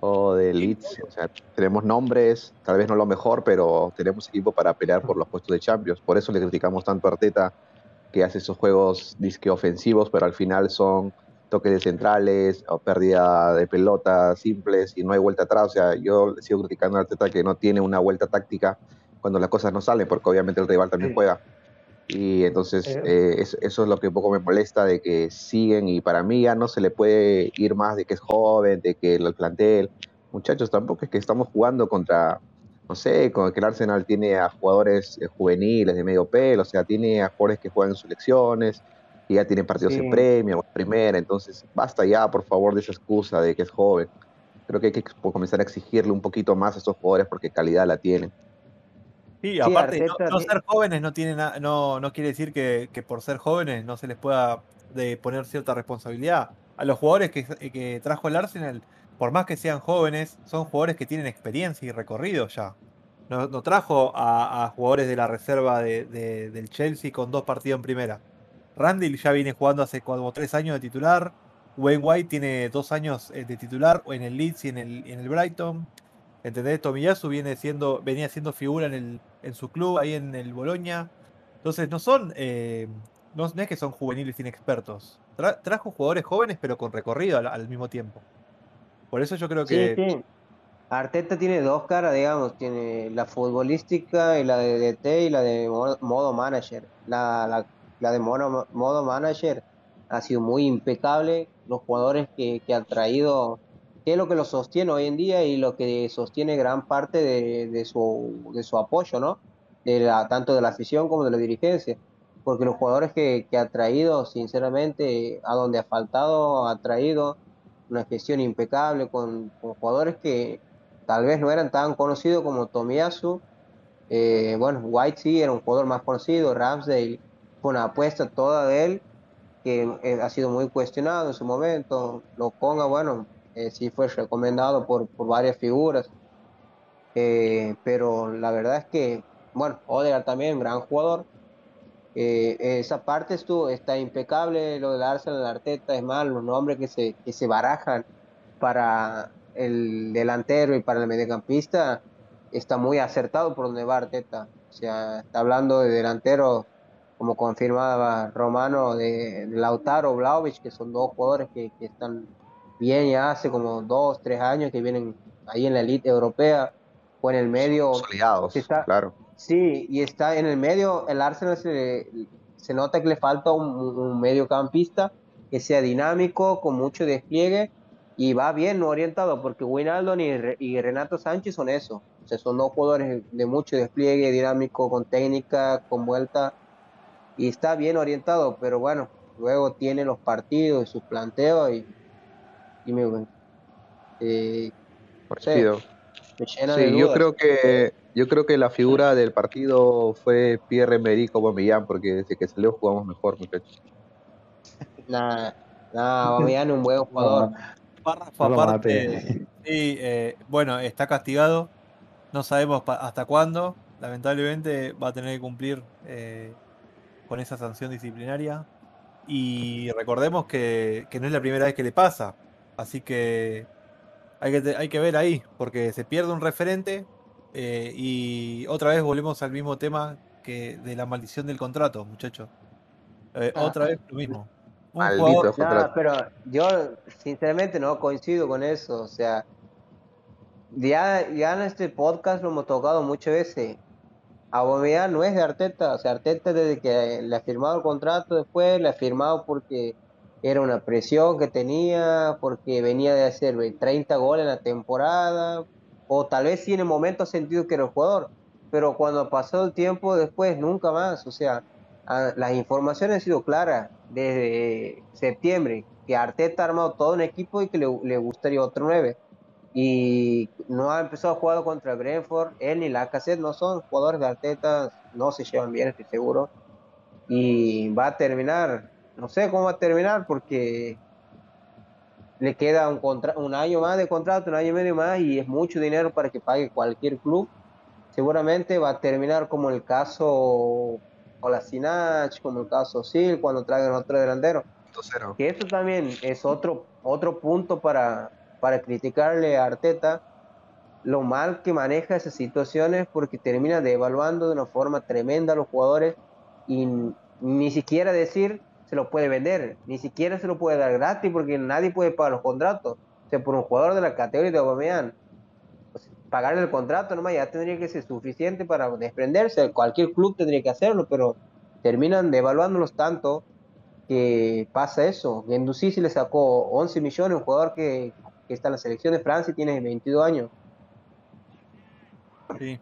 o de Leeds. O sea, tenemos nombres, tal vez no lo mejor, pero tenemos equipo para pelear por los puestos de Champions. Por eso le criticamos tanto a Arteta, que hace esos juegos disque ofensivos, pero al final son toques de centrales o pérdida de pelotas simples y no hay vuelta atrás. O sea, yo sigo criticando a Arteta que no tiene una vuelta táctica cuando las cosas no salen, porque obviamente el rival también juega. Y entonces Eh. eh, es- eso es lo que un poco me molesta de que siguen y para mí ya no se le puede ir más de que es joven, de que el plantel, muchachos, tampoco es que estamos jugando contra, no sé, con que el Arsenal tiene a jugadores eh, juveniles de medio pelo, o sea, tiene a jugadores que juegan en selecciones y ya tienen partidos Sí. en premio, o en primera, entonces basta ya, por favor, de esa excusa de que es joven. Creo que hay que comenzar a exigirle un poquito más a estos jugadores porque calidad la tienen. Sí, Sí, aparte, no, Arteta no ti- ser jóvenes no tiene na- no, no quiere decir que, que por ser jóvenes no se les pueda de poner cierta responsabilidad. A los jugadores que, que trajo el Arsenal, por más que sean jóvenes, son jugadores que tienen experiencia y recorrido ya. No, trajo a, jugadores de la reserva de- de- del Chelsea con dos partidos en primera. Randall ya viene jugando hace como tres años de titular. Wayne White tiene dos años eh, de titular en el Leeds y en el, Brighton. ¿Entendés? Tomiyasu viene siendo, venía siendo figura en, su club, ahí en el Boloña. Entonces no son, eh, no, es que son juveniles inexpertos. Tra- trajo jugadores jóvenes pero con recorrido al mismo tiempo. Por eso yo creo Sí, que sí. Arteta tiene dos caras, digamos, tiene la futbolística y la de DT y la de mo- modo manager. La, la, la de mono- modo manager ha sido muy impecable. Los jugadores que, que ha traído, que es lo que lo sostiene hoy en día y lo que sostiene gran parte de, de su, de su apoyo, ¿no? De la, tanto de la afición como de la dirigencia. Porque los jugadores que, que ha traído, sinceramente, a donde ha faltado, ha traído una gestión impecable con, jugadores que tal vez no eran tan conocidos como Tomiyasu. Eh, bueno, White sí era un jugador más conocido, Ramsdale fue una apuesta toda de él que eh, ha sido muy cuestionado en su momento. Lo ponga, bueno, eh, sí fue recomendado por, por varias figuras. Pero la verdad es que, bueno, Odegaard también, gran jugador. Eh, esa parte estuvo, está impecable, lo del Arsenal, Arteta, es más, los nombres que se, que se barajan para el delantero y para el mediocampista está muy acertado por donde va Arteta. O sea, está hablando de delantero, como confirmaba Romano, de, de Lautaro, Vlaovic, que son dos jugadores que, que están bien ya hace como dos, tres años que vienen ahí en la elite europea o en el medio. Consolidados, que está- claro. Sí, y está en el medio, el Arsenal se, se nota que le falta un, un mediocampista que sea dinámico, con mucho despliegue y va bien orientado, porque Wijnaldum y, y Renato Sánchez son eso. O sea, son dos jugadores de mucho despliegue, dinámico, con técnica, con vuelta, y está bien orientado, pero bueno, luego tiene los partidos y sus planteos y, y me, eh, de Sí, yo creo que yo creo que la figura del partido fue Pierre-Emerick Aubameyang porque desde que salió jugamos mejor, muchachos. Nada, nada, Aubameyang es un buen jugador. Párrafo No aparte, sí, eh, bueno, está castigado. No sabemos pa- hasta cuándo. Lamentablemente va a tener que cumplir eh, con esa sanción disciplinaria. Y recordemos que, que no es la primera vez que le pasa. Así que hay que, te- hay que ver ahí, porque se pierde un referente eh, y otra vez volvemos al mismo tema que de la maldición del contrato, muchachos. Eh, Ah. otra vez lo mismo. Un Maldito jugador- No, pero yo sinceramente no coincido con eso. O sea, ya, ya en este podcast lo hemos tocado muchas veces. Aubameyang no es de Arteta. O sea, Arteta desde que le ha firmado el contrato después, le ha firmado porque era una presión que tenía, porque venía de hacer ve, 30 goles en la temporada, o tal vez sí en el momento ha sentido que era el jugador, pero cuando pasado el tiempo después, nunca más. O sea, las informaciones han sido claras desde septiembre, que Arteta ha armado todo un equipo y que le, le gustaría otro 9. Y no ha empezado a jugar contra Brentford, él ni la cassette no son jugadores de Arteta, no se llevan bien, estoy seguro. Y va a terminar, no sé cómo va a terminar, porque le queda un, un año más de contrato, un año y medio más, y es mucho dinero para que pague cualquier club seguramente va a terminar como el caso Sinach, como el caso Sil, cuando traigan otro delantero. Que eso también es otro, otro punto para, para criticarle a Arteta, lo mal que maneja esas situaciones porque termina devaluando de una forma tremenda a los jugadores y ni siquiera decir se lo puede vender, ni siquiera se lo puede dar gratis porque nadie puede pagar los contratos. O sea, por un jugador de la categoría de Aubameyang pagarle el contrato nomás ya tendría que ser suficiente para desprenderse. Cualquier club tendría que hacerlo, pero terminan devaluándolos tanto que pasa eso. Gendouzi se le sacó 11 millones, un jugador que, está en la selección de Francia y tiene 22 años. Sí.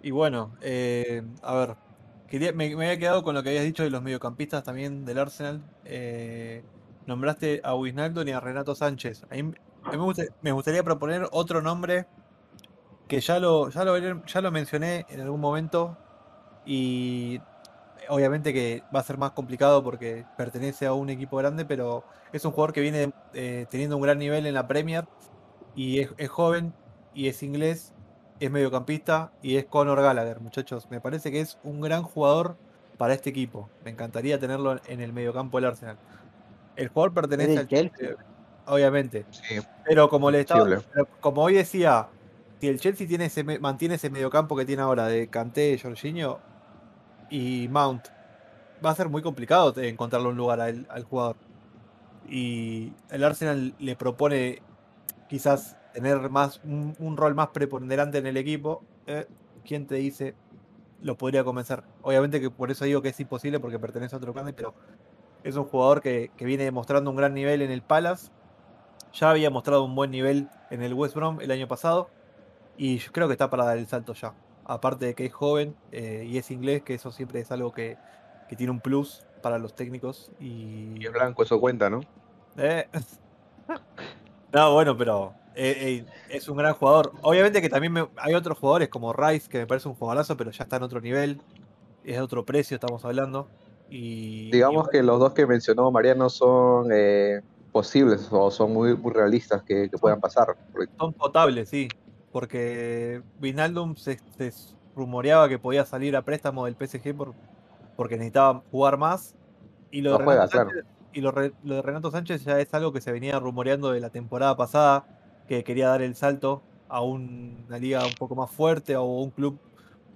Y bueno, eh, a ver, me, había quedado con lo que habías dicho de los mediocampistas también del Arsenal. Eh, nombraste a Wijnaldum y a Renato Sánchez. Ahí me, gustaría proponer otro nombre que ya lo, ya lo, ya lo mencioné en algún momento y obviamente que va a ser más complicado porque pertenece a un equipo grande, pero es un jugador que viene eh, teniendo un gran nivel en la Premier y es, joven y es inglés, es mediocampista y es Conor Gallagher, muchachos. Me parece que es un gran jugador para este equipo. Me encantaría tenerlo en el mediocampo del Arsenal. El jugador pertenece al Chelsea obviamente. Pero como le estaba, como hoy decía, si el Chelsea tiene ese, mantiene ese mediocampo que tiene ahora de Kanté, Jorginho y Mount, va a ser muy complicado encontrarle un lugar al, jugador. Y el Arsenal le propone quizás tener más un, rol más preponderante en el equipo. Eh, ¿Quién te dice lo podría comenzar? Obviamente que por eso digo que es imposible porque pertenece a otro clan, pero es un jugador que, que, viene demostrando un gran nivel en el Palace ya había mostrado un buen nivel en el West Brom el año pasado y yo creo que está para dar el salto ya. Aparte de que es joven eh, y es inglés, que eso siempre es algo que, tiene un plus para los técnicos. Y, es blanco, eso cuenta, ¿no? Eh, no, bueno, pero eh, es un gran jugador. Obviamente que también hay otros jugadores como Rice, que me parece un jugadorazo, pero ya está en otro nivel. Es de otro precio, estamos hablando. Y, Digamos que los dos que mencionó Mariano son posibles o son muy, muy realistas que, puedan pasar. Son potables, sí, porque Vinaldum se, rumoreaba que podía salir a préstamo del PSG por, porque necesitaba jugar más. Y lo, de Renato Sánchez, y lo, de Renato Sánchez ya es algo que se venía rumoreando de la temporada pasada, que quería dar el salto a una liga un poco más fuerte o un club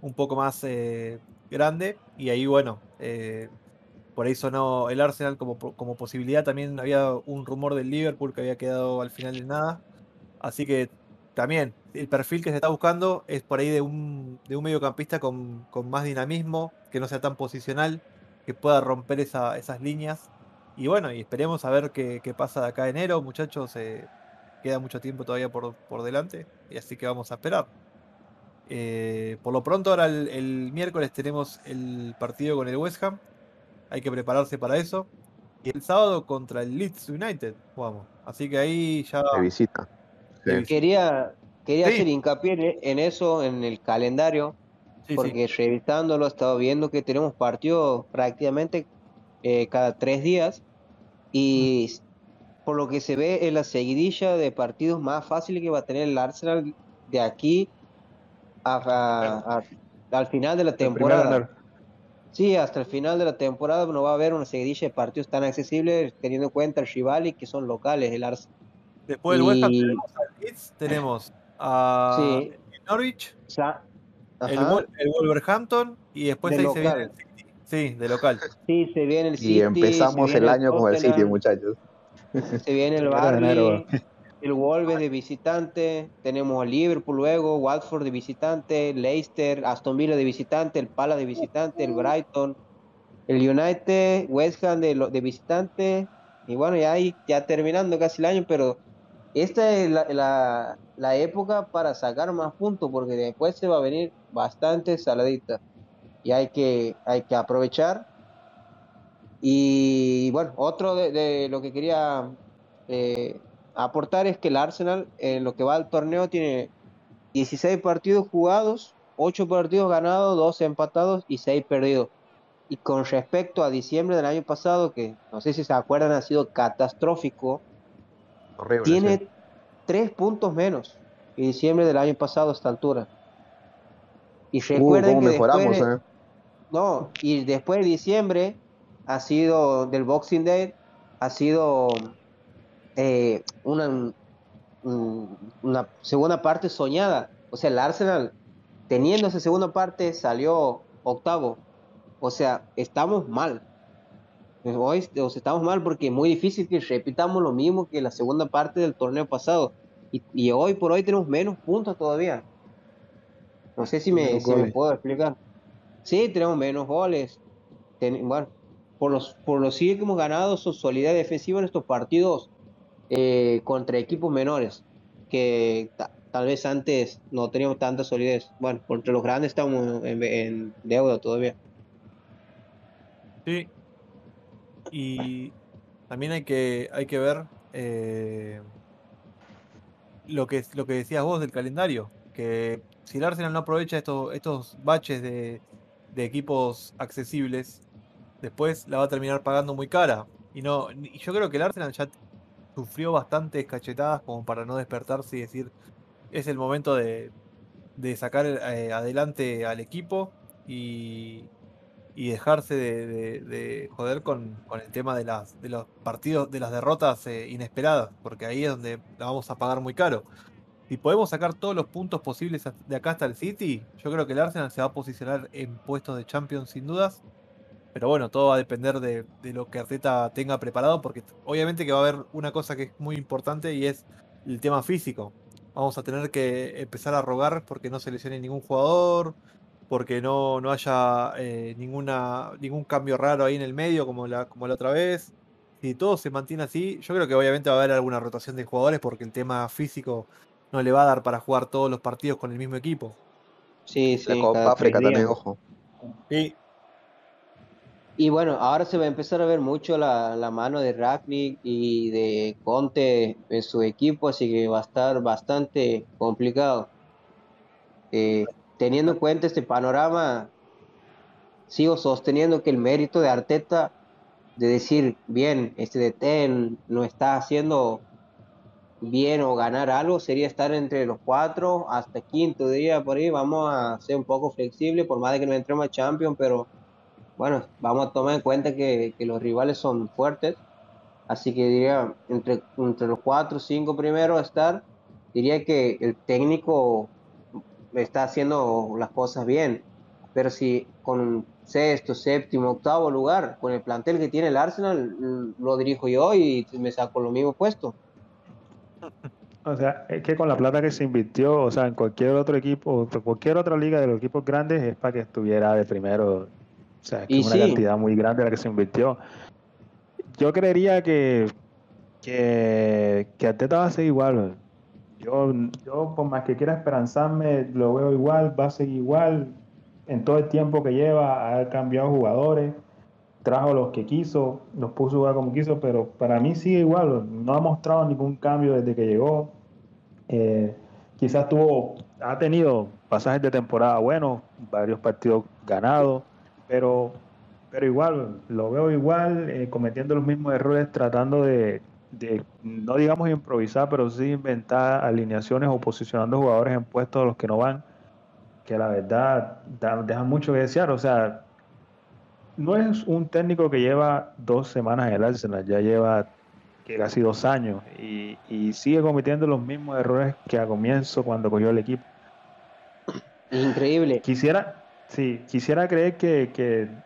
un poco más eh, grande. Y ahí, bueno, eh, por ahí sonó el Arsenal como, como posibilidad. También había un rumor del Liverpool que había quedado al final de nada. Así que también el perfil que se está buscando es por ahí de un, de un mediocampista con, más dinamismo, que no sea tan posicional, que pueda romper esas líneas. Y bueno, y esperemos a ver qué, pasa de acá a enero, muchachos. Eh, queda mucho tiempo todavía por, por, delante, y así que vamos a esperar. Eh, por lo pronto, ahora el miércoles tenemos el partido con el West Ham hay que prepararse para eso. Y el sábado contra el Leeds United jugamos. Así que ahí ya. De visita. Quería, quería hacer hincapié en eso, en el calendario, porque revisándolo estaba viendo que tenemos partidos prácticamente eh, cada tres días. Y por lo que se ve es la seguidilla de partidos más fáciles que va a tener el Arsenal de aquí al final de la temporada. Sí, hasta el final de la temporada no va a haber una seguidilla de partidos tan accesibles, teniendo en cuenta el Rivali, que son locales del Arsenal. Después del West Ham tenemos a Leeds, tenemos a Norwich, el, Wolverhampton y después ahí se viene el City. Sí, de local. Sí, se viene el City. Y empezamos el año con el City, muchachos. Se viene el Barley, el Wolves de visitante, tenemos a Liverpool luego, Watford de visitante, Leicester, Aston Villa de visitante, el Pala de visitante, el Brighton, el United, West Ham de, de visitante, y bueno, ya ya terminando casi el año, pero esta es la, la, época para sacar más puntos, porque después se va a venir bastante saladita. Y hay que, hay que aprovechar. Y bueno, otro de, lo que quería eh, aportar es que el Arsenal, en lo que va al torneo, tiene 16 partidos jugados, 8 partidos ganados, 2 empatados y 6 perdidos. Y con respecto a diciembre del año pasado, que no sé si se acuerdan, ha sido catastrófico, tiene 3 puntos menos que diciembre del año pasado a esta altura. Y uh, recuerden que después, eh? no, y después de diciembre ha sido del Boxing Day, ha sido eh, una, una segunda parte soñada. O sea, el Arsenal, teniendo esa segunda parte, salió octavo. O sea, estamos mal. Hoy estamos mal porque es muy difícil que repitamos lo mismo que la segunda parte del torneo pasado. Y, hoy por hoy tenemos menos puntos todavía. No sé si me, puedo explicar. Sí, tenemos menos goles. bueno, por los, por los que hemos ganado su solidez defensiva en estos partidos eh, contra equipos menores, que tal vez antes no teníamos tanta solidez. Bueno, contra los grandes estamos en, deuda todavía. Sí. Y también hay que, hay que ver eh, lo, que, lo que decías vos del calendario, que si el Arsenal no aprovecha estos, estos baches de, de equipos accesibles, después la va a terminar pagando muy cara. Y no, y yo creo que el Arsenal ya sufrió bastantes cachetadas como para no despertarse y decir, es el momento de, sacar eh, adelante al equipo y, dejarse de, joder con, el tema de, las, de los partidos, de las derrotas eh, inesperadas, porque ahí es donde la vamos a pagar muy caro. Si podemos sacar todos los puntos posibles de acá hasta el City, yo creo que el Arsenal se va a posicionar en puestos de Champions sin dudas. Pero bueno, todo va a depender de, lo que Arteta tenga preparado, porque obviamente que va a haber una cosa que es muy importante y es el tema físico. Vamos a tener que empezar a rogar porque no se lesione ningún jugador, porque no, no haya eh, ninguna, ningún cambio raro ahí en el medio como la, como la otra vez. Si todo se mantiene así, yo creo que obviamente va a haber alguna rotación de jugadores porque el tema físico no le va a dar para jugar todos los partidos con el mismo equipo. Sí, sí. La Copa África también, ojo. Sí, y bueno, ahora se va a empezar a ver mucho la, la mano de Ragnick y de Conte en su equipo, así que va a estar bastante complicado. Eh, teniendo en cuenta este panorama, sigo sosteniendo que el mérito de Arteta de decir, bien, este DT no está haciendo bien o ganar algo, sería estar entre los cuatro hasta quinto día por ahí. Vamos a ser un poco flexibles, por más de que no entremos a Champions, pero bueno, vamos a tomar en cuenta que, los rivales son fuertes, así que diría entre, entre los cuatro o cinco primeros a estar, diría que el técnico está haciendo las cosas bien, pero si con sexto, séptimo, octavo lugar, con el plantel que tiene el Arsenal, lo dirijo yo y me saco lo mismo puesto. O sea, es que con la plata que se invirtió, o sea, en cualquier otro equipo, cualquier otra liga de los equipos grandes, es para que estuviera de primero o sea, que es una cantidad muy grande la que se invirtió. Yo creería que, que, que Arteta va a ser igual. Yo, yo, por más que quiera esperanzarme, lo veo igual, va a seguir igual. En todo el tiempo que lleva, ha cambiado jugadores, trajo los que quiso, los puso a jugar como quiso, pero para mí sigue igual. No ha mostrado ningún cambio desde que llegó. Eh, quizás tuvo, ha tenido pasajes de temporada buenos, varios partidos ganados pero, pero igual, lo veo igual, eh, cometiendo los mismos errores, tratando de, no digamos improvisar, pero sí inventar alineaciones o posicionando jugadores en puestos a los que no van, que la verdad dejan mucho que desear. O sea, no es un técnico que lleva dos semanas en el Arsenal, ya lleva casi dos años y, y sigue cometiendo los mismos errores que a comienzo cuando cogió el equipo. Increíble. Quisiera, Sí, quisiera creer que,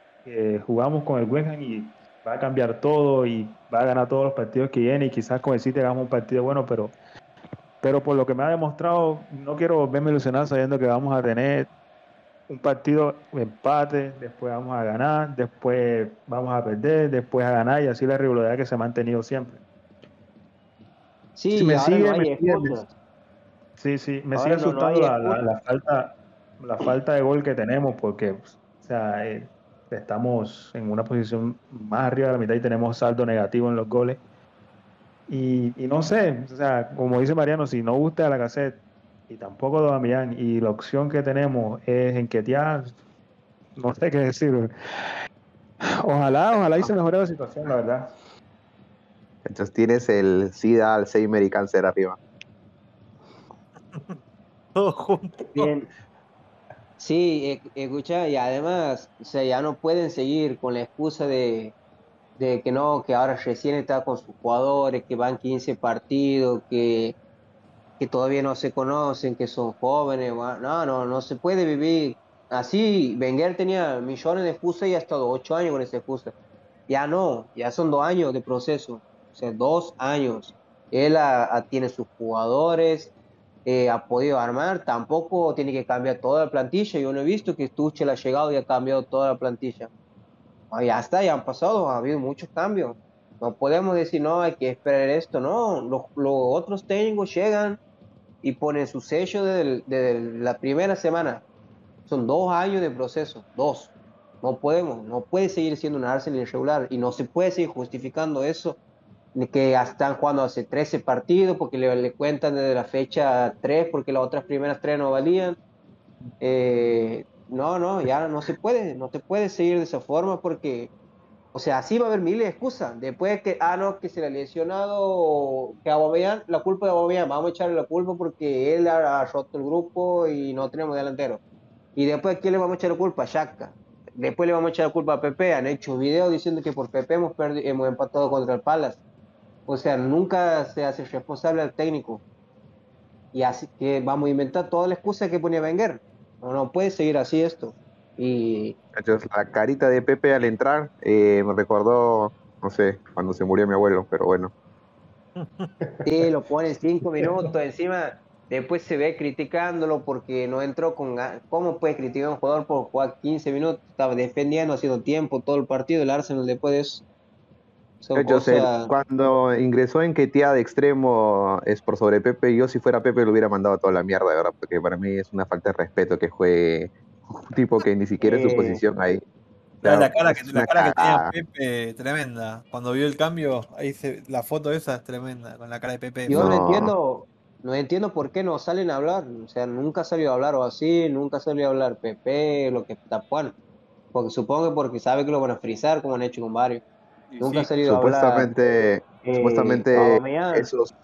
jugamos con el West y va a cambiar todo y va a ganar todos los partidos que vienen y quizás con el City hagamos un partido bueno, pero, pero por lo que me ha demostrado, no quiero verme ilusionado sabiendo que vamos a tener un partido empate, después vamos a ganar, después vamos a perder, después a ganar y así la regularidad que se ha mantenido siempre. Sí, me sigue, me sigue, me-. Sí, sí, me Ahora sigue no- no hay asustando la, la- excusa. la falta, la falta de gol que tenemos porque, o sea, eh, estamos en una posición más arriba de la mitad y tenemos saldo negativo en los goles. Y, y no sé, o sea, como dice Mariano, si no gusta la cassette y tampoco Damián y la opción que tenemos es enquetear, no sé qué decir. Ojalá, ojalá y se mejore la situación, la verdad. Entonces tienes el SIDA, Alzheimer y cáncer arriba. Todos juntos. Bien. Sí, e- escucha, y además, o sea, ya no pueden seguir con la excusa de, de que no, que ahora recién está con sus jugadores, que van 15 partidos, que, que todavía no se conocen, que son jóvenes. No, no, no se puede vivir así. Wenger tenía millones de excusas y ha estado 8 años con esa excusa. Ya no, ya son dos años de proceso, o sea, dos años. Él tiene sus jugadores, eh, ha podido armar, tampoco tiene que cambiar toda la plantilla. Yo no he visto que Tuchel ha llegado y ha cambiado toda la plantilla. Ya está, ya han pasado, ha habido muchos cambios. No podemos decir, no, hay que esperar esto, no. Los, los otros técnicos llegan y ponen su sello desde, la primera semana. Son dos años de proceso, dos. No podemos, no puede seguir siendo un Arsenal irregular y no se puede seguir justificando eso que están jugando hace 13 partidos porque le, le cuentan desde la fecha 3 porque las otras primeras 3 no valían. Eh, no, no, ya no se puede, no te puedes seguir de esa forma porque, o sea, así va a haber miles de excusas. Después que, ah, no, que se le ha lesionado, que Aubameyang, la culpa de Aubameyang, vamos a echarle la culpa porque él ha, roto el grupo y no tenemos delantero. Y después, ¿a quién le vamos a echar la culpa? A Xhaka. Después le vamos a echar la culpa a Pepe. Han hecho videos diciendo que por Pepe hemos, hemos empatado contra el Palace. O sea, nunca se hace responsable al técnico. Y así que vamos a inventar toda la excusa que ponía Wenger. No, no puede seguir así esto. Y la carita de Pepe al entrar eh, me recordó, no sé, cuando se murió mi abuelo, pero bueno. sí, lo pone cinco minutos. Encima, después se ve criticándolo porque no entró con. ¿Cómo puedes criticar a un jugador por jugar 15 minutos? Estaba defendiendo, haciendo tiempo todo el partido. El Arsenal después de eso. Son Entonces, cosas- cuando ingresó en Ketia de extremo es por sobre Pepe, yo si fuera Pepe lo hubiera mandado a toda la mierda, de verdad, porque para mí es una falta de respeto que juegue un tipo que ni siquiera es su Sí. posición ahí. La, cara, que, la una cara que tenía cagada. Pepe, tremenda. Cuando vio el cambio, ahí se, la foto esa es tremenda, con la cara de Pepe. Yo no. No. entiendo, no entiendo por qué no salen a hablar. O sea, nunca salió a hablar o así, nunca salió a hablar Pepe, lo que está bueno. Porque supongo que porque sabe que lo van a frizar, como han hecho con varios. Nunca ha sí, salido a hablar. Supuestamente, eh, supuestamente Aubameyang. esos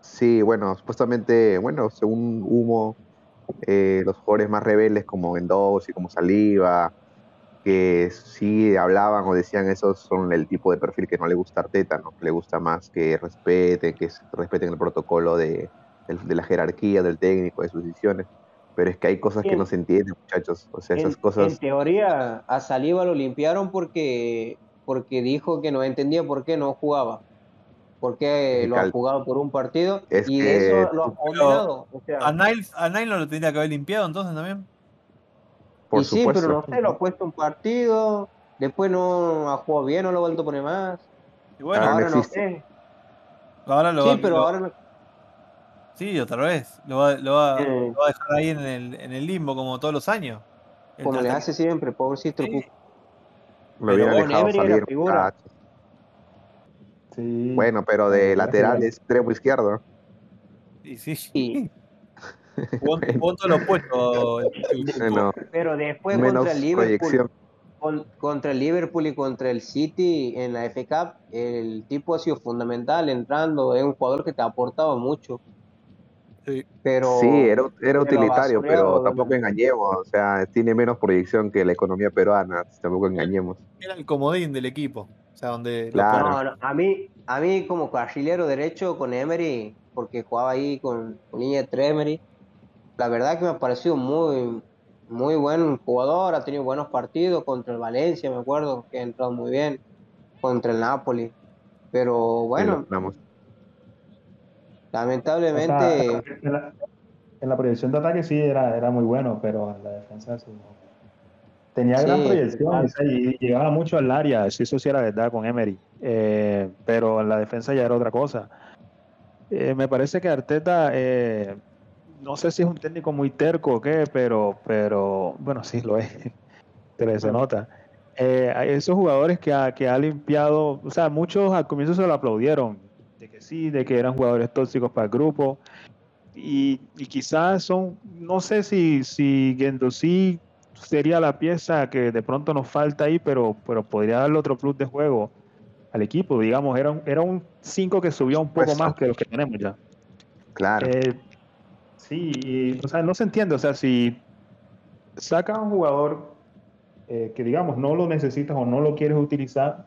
sí bueno supuestamente bueno según humo eh, los jugadores más rebeldes como Mendoza y como Saliva que sí hablaban o decían esos son el tipo de perfil que no le gusta a Arteta no que le gusta más que respeten que respeten el protocolo de, del- de la jerarquía del técnico de sus decisiones pero es que hay cosas que En- no se entienden muchachos o sea En, esas en cosas teoría, a Saliba lo limpiaron porque, porque dijo que no entendía por qué no jugaba. Porque lo que ha al- jugado por un partido es y que de eso lo ha condenado. O sea, A Niles, a Niles no lo tendría que haber limpiado entonces también. por y sí, pero no sé, lo ha puesto un partido, después no ha jugado bien, no lo ha vuelto a poner más. Y bueno, Ahora no ahora no existe. sé. ahora lo Sí, va, pero lo- ahora no- sí, otra vez. Lo va, lo va, Eh. lo va a dejar ahí en el, en el limbo como todos los años. El como le hace siempre, pobrecito. Sí. Lo hubieran bueno, dejado salir figura. Sí. bueno pero de lateral extremo izquierdo Y sí, los puestos. el- el- Bueno, pero después menos contra el Liverpool, proyección. con- contra el Liverpool y contra el City en la FA Cup, el tipo ha sido fundamental entrando, es un jugador que te ha aportado mucho. Sí. Pero Sí, era, utilitario, pero tampoco engañemos. O sea, tiene menos proyección que la economía peruana. Tampoco engañemos. Era el comodín del equipo. O sea, donde Claro. ponían. No, no, a mí, a mí como carrilero derecho con Emery, porque jugaba ahí con, con línea de tres Emery, la verdad que me ha parecido muy, muy buen jugador, ha tenido buenos partidos contra el Valencia, me acuerdo, que ha entrado muy bien, contra el Napoli. Pero bueno, Vamos. O sea, lamentablemente, en, la, en la proyección de ataque sí era, era muy bueno, pero en la defensa sí no. Tenía Sí, gran proyección claro. y llegaba mucho al área, eso sí era verdad con Emery. Eh, pero en la defensa ya era otra cosa. Eh, me parece que Arteta, eh, no sé si es un técnico muy terco o qué, pero, pero bueno, sí lo es, pero se nota. Esos jugadores que ha, que ha limpiado, o sea, muchos al comienzo se lo aplaudieron, que sí, de que eran jugadores tóxicos para el grupo, y, y quizás son, no sé si, si Gendouzi sería la pieza que de pronto nos falta ahí, pero, pero podría darle otro plus de juego al equipo. Digamos, era un, era un 5 que subió un poco más que los que tenemos ya. Claro. Eh, sí, y, o sea, no se entiende. O sea, si sacas a un jugador eh, que, digamos, no lo necesitas o no lo quieres utilizar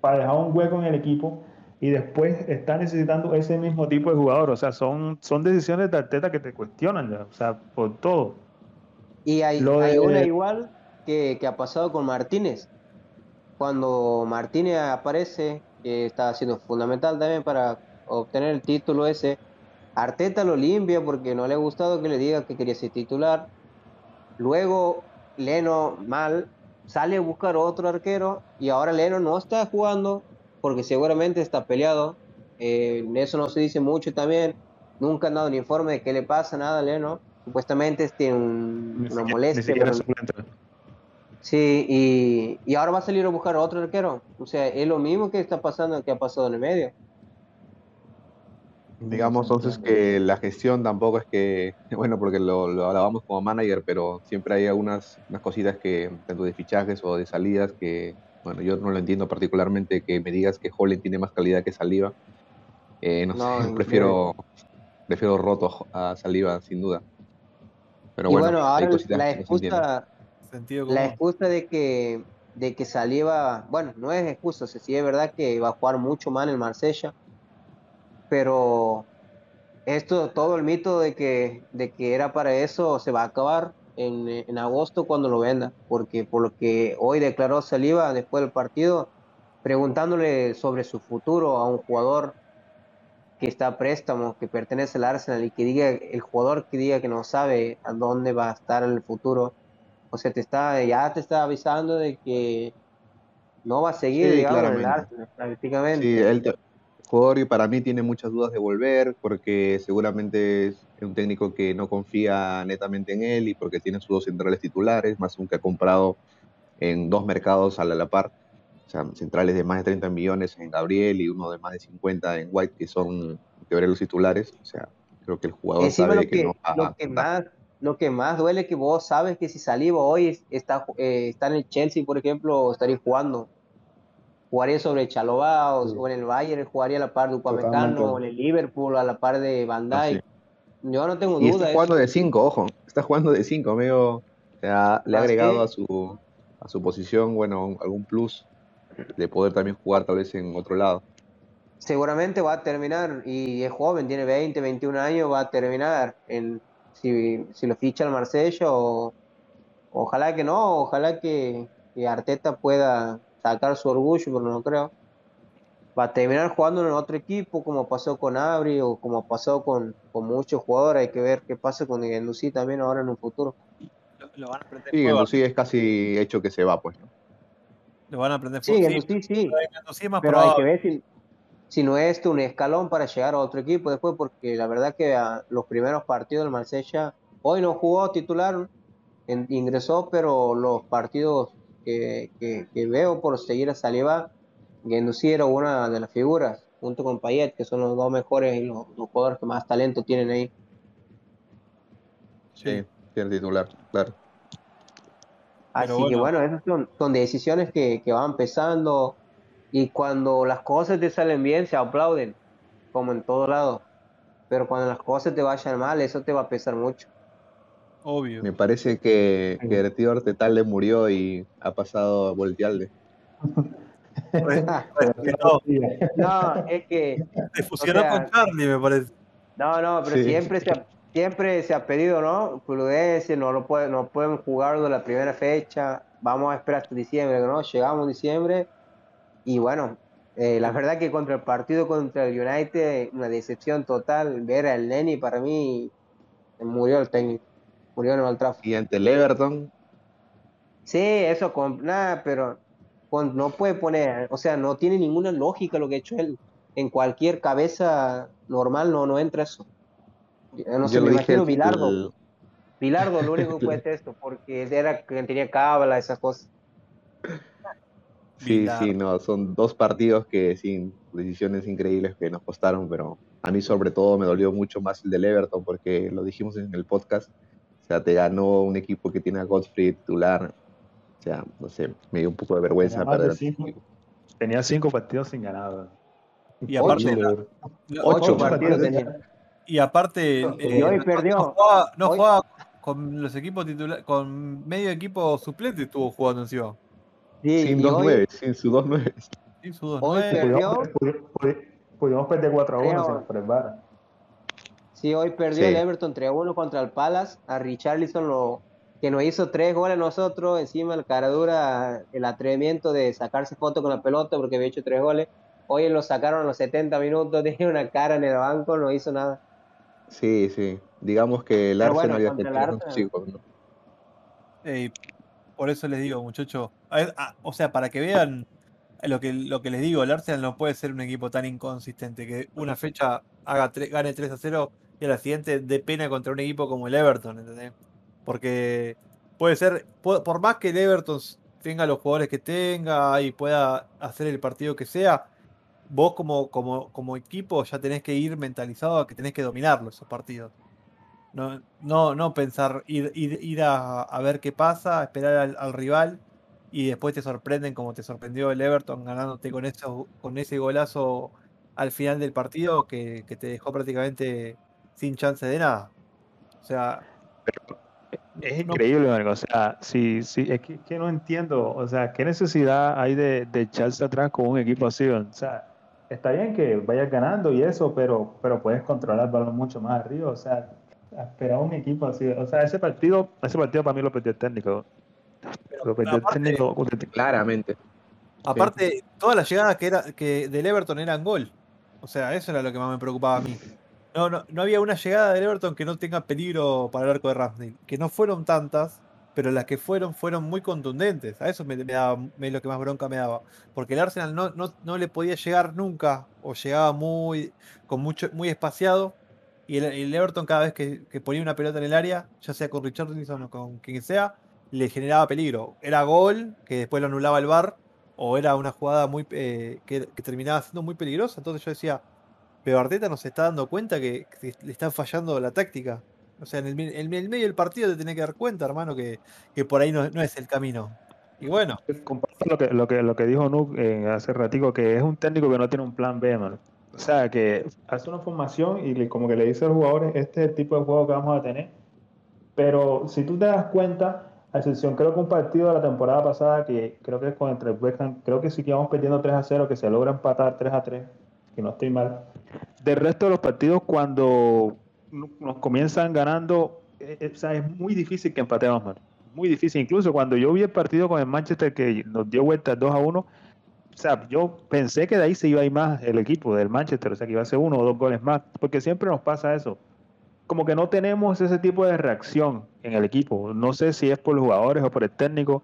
para dejar un hueco en el equipo y después está necesitando ese mismo tipo de jugador. O sea, son, son decisiones de Arteta que te cuestionan ya, o sea, por todo. Y hay, Lo hay de- una igual que, que ha pasado con Martínez. Cuando Martínez aparece, que está siendo fundamental también para obtener el título ese, Arteta lo limpia porque no le ha gustado que le diga que quería ser titular. Luego Leno mal sale a buscar otro arquero y ahora Leno no está jugando porque seguramente está peleado. Eh, eso no se dice mucho también. Nunca han dado un informe de qué le pasa, nada a Leno. Supuestamente tiene un- Ni una siquiera- molestia. pero-. Sí, y, y ahora va a salir a buscar otro arquero. O sea, es lo mismo que está pasando, que ha pasado en el medio. Digamos entonces que la gestión tampoco es que, bueno, porque lo, lo hablábamos como manager, pero siempre hay algunas unas cositas que, tanto de fichajes o de salidas, que, bueno, yo no lo entiendo particularmente que me digas que Holland tiene más calidad que Saliva. Eh, no, No, sé, en prefiero, prefiero roto a Saliva, sin duda. Pero y bueno, bueno, hay ahora la no excusa, la excusa de que, de que Saliba, bueno, no es excusa, o sea, sí es verdad que va a jugar mucho más en el Marsella, pero esto, todo el mito de que, de que era para eso se va a acabar en, en agosto cuando lo venda, porque por lo que hoy declaró Saliba después del partido, preguntándole sobre su futuro a un jugador que está a préstamo, que pertenece al Arsenal y que diga, el jugador que diga que no sabe a dónde va a estar en el futuro, o sea, te está, ya te está avisando de que no va a seguir, Sí, digamos, en el. Arsenal, prácticamente. Sí, te- jugador y para mí tiene muchas dudas de volver porque seguramente es un técnico que no confía netamente en él y porque tiene sus dos centrales titulares, más un que ha comprado en dos mercados a la, la par, o sea, centrales de más de 30 millones en Gabriel y uno de más de 50 en White, que son teoría los titulares, o sea, creo que el jugador Encima sabe lo que, que, no va lo que más lo que más duele que vos sabes que si Saliba hoy es- está, eh, está en el Chelsea, por ejemplo, estaría jugando. Jugaría sobre Chalobah o, Sí. o en el Bayern, jugaría a la par de. Upamecano o en el Liverpool a la par de Van Dijk. Yo no tengo Y duda está de jugando de 5, ojo, está jugando de 5, amigo. O sea, le ha ¿Ah, agregado a su, a su posición, bueno, algún plus de poder también jugar tal vez en otro lado. Seguramente va a terminar, y es joven, tiene 20, 21 años, va a terminar en si, si lo ficha el Marsella o ojalá que no, ojalá que, que Arteta pueda sacar su orgullo, pero no creo. Va a terminar jugando en otro equipo, como pasó con Abri o como pasó con, con muchos jugadores. Hay que ver qué pasa con Guendouzi también ahora en un futuro. Lo, lo van a aprender Sí. Gendouzi es casi hecho que se va, pues. ¿no? Lo van a aprender Sí, sí, Gendouzi es más pero hay que ver si, si no es un escalón para llegar a otro equipo después, porque la verdad que a los primeros partidos del Marsella, hoy no jugó titular, en- ingresó, pero los partidos que, que- que veo por seguir a Saliba, Guendouzi era una de las figuras, junto con Payet, que son los dos mejores y los, los jugadores que más talento tienen ahí. Sí, tiene titular, claro. Así Pero que bueno. bueno, esas son, son decisiones que, que van empezando y cuando las cosas te salen bien se aplauden, como en todo lado. Pero cuando las cosas te vayan mal, eso te va a pesar mucho. Obvio. Me parece que, que el tío Artetal le murió y ha pasado a voltearle. Pues, pues, que no, No, es que, se fusionó o sea, con Charlie, me parece. no, no, pero Sí. siempre se ha, siempre se ha pedido, ¿no? Prudencia, no lo puede, no pueden jugar de la primera fecha, vamos a esperar hasta diciembre, ¿no? Llegamos a diciembre y bueno, eh, la verdad que contra el partido contra el United, una decepción total, ver al Neni para mí murió el técnico, murió en Old Trafford. Y ante el Everton, Sí, eso con nada, pero con- no puede poner, o sea, no tiene ninguna lógica lo que ha hecho él. En cualquier cabeza normal no, no entra eso. No sé, Yo me imagino Bilardo. el- Bilardo lo único que puede hacer esto, porque era que tenía cábala, esas cosas. Sí, Bilardo. sí, no, son dos partidos que sí, decisiones increíbles que nos costaron, pero a mí sobre todo me dolió mucho más el del Everton porque lo dijimos en el podcast, o sea, te ganó un equipo que tiene a Godfrey titular, o sea, no sé, me dio un poco de vergüenza Tenía más perder de ante ese cinco. Tenía cinco partidos sin ganar. Y aparte, Ocho. la- Ocho Ocho partidos partidos, tenía. y aparte Y hoy no- perdió. No jugaba, no Hoy- jugaba con los equipos titulares, con medio equipo suplente estuvo jugando encima. Sí, Sin y 2-9, hoy, sin su 2-9. Sí, su dos Hoy nueve. perdió. Pudimos, pudi- pudi- pudimos perder 4 a 1 Creo- sin por el VAR. Sí, hoy perdió Sí. el Everton 3-1 contra el Palace. A Richarlison lo, que nos hizo tres goles a nosotros. Encima el caradura, el atrevimiento de sacarse foto con la pelota porque había hecho tres goles. Hoy lo sacaron a los 70 minutos, tenía una cara en el banco, no hizo nada. Sí, sí, digamos que el Pero bueno, Arsenal el Argentina son Arsenal. chicos, ¿no? Por eso les digo, muchachos. O sea, para que vean lo que, lo que les digo, el Arsenal no puede ser un equipo tan inconsistente que una fecha haga tre- gane 3 a 0 y a la siguiente dé pena contra un equipo como el Everton, ¿entendés? Porque puede ser, po- por más que el Everton tenga los jugadores que tenga y pueda hacer el partido que sea, vos como, como, como equipo ya tenés que ir mentalizado a que tenés que dominarlos esos partidos. No, no, no pensar, ir, ir, ir a, a ver qué pasa, esperar al, al rival y después te sorprenden como te sorprendió el Everton ganándote con, eso, con ese golazo al final del partido que, que te dejó prácticamente sin chance de nada. O sea, Es No. increíble, marico, O sea, sí, sí, es que, que no entiendo. O sea, ¿qué necesidad hay de, de echarse atrás con un equipo así? O sea, está bien que vayas ganando y eso, pero, pero puedes controlar el balón mucho más arriba. O sea, esperar un equipo así. O sea, ese partido, ese partido para mí lo perdió el técnico. Lo perdió el técnico. Claramente. aparte, todas las llegadas que era que del Everton eran gol. O sea, eso era lo que más me preocupaba a mí. No, no, había una llegada del Everton que no tenga peligro para el arco de Ramsdale. Que no fueron tantas, pero las que fueron fueron muy contundentes. A eso me, daba me- lo que más bronca me daba. Porque el Arsenal no, no, no le podía llegar nunca, o llegaba muy, con mucho, muy espaciado. Y el, Everton cada vez que, ponía una pelota en el área, ya sea con Richardson o con quien sea, le generaba peligro. Era gol, que después lo anulaba el VAR, o era una jugada muy eh, que, que terminaba siendo muy peligrosa. Entonces yo decía, pero Arteta nos está dando cuenta que, le están fallando la táctica. O sea, en el, el medio del partido te tenés que dar cuenta, hermano, que, por ahí no, es el camino. Y bueno, Comparto lo que, lo que, dijo Nuk eh, hace ratico, que es un técnico que no tiene un plan B, mano. O sea, que hace una formación y como que le dice a los jugadores, este es el tipo de juego que vamos a tener. Pero si tú te das cuenta, a excepción creo que un partido de la temporada pasada, que creo que es contra el West creo que sí que íbamos perdiendo 3 a 0, que se logra empatar 3 a 3, que no estoy mal. Del resto de los partidos, cuando nos comienzan ganando, eh, eh, o sea, es muy difícil que empatemos, mano muy difícil. Incluso cuando yo vi el partido con el Manchester que nos dio vuelta 2 a 1, o sea, yo pensé que de ahí se iba a ir más el equipo del Manchester, o sea, que iba a ser uno o dos goles más, porque siempre nos pasa eso. Como que no tenemos ese tipo de reacción en el equipo. No sé si es por los jugadores o por el técnico,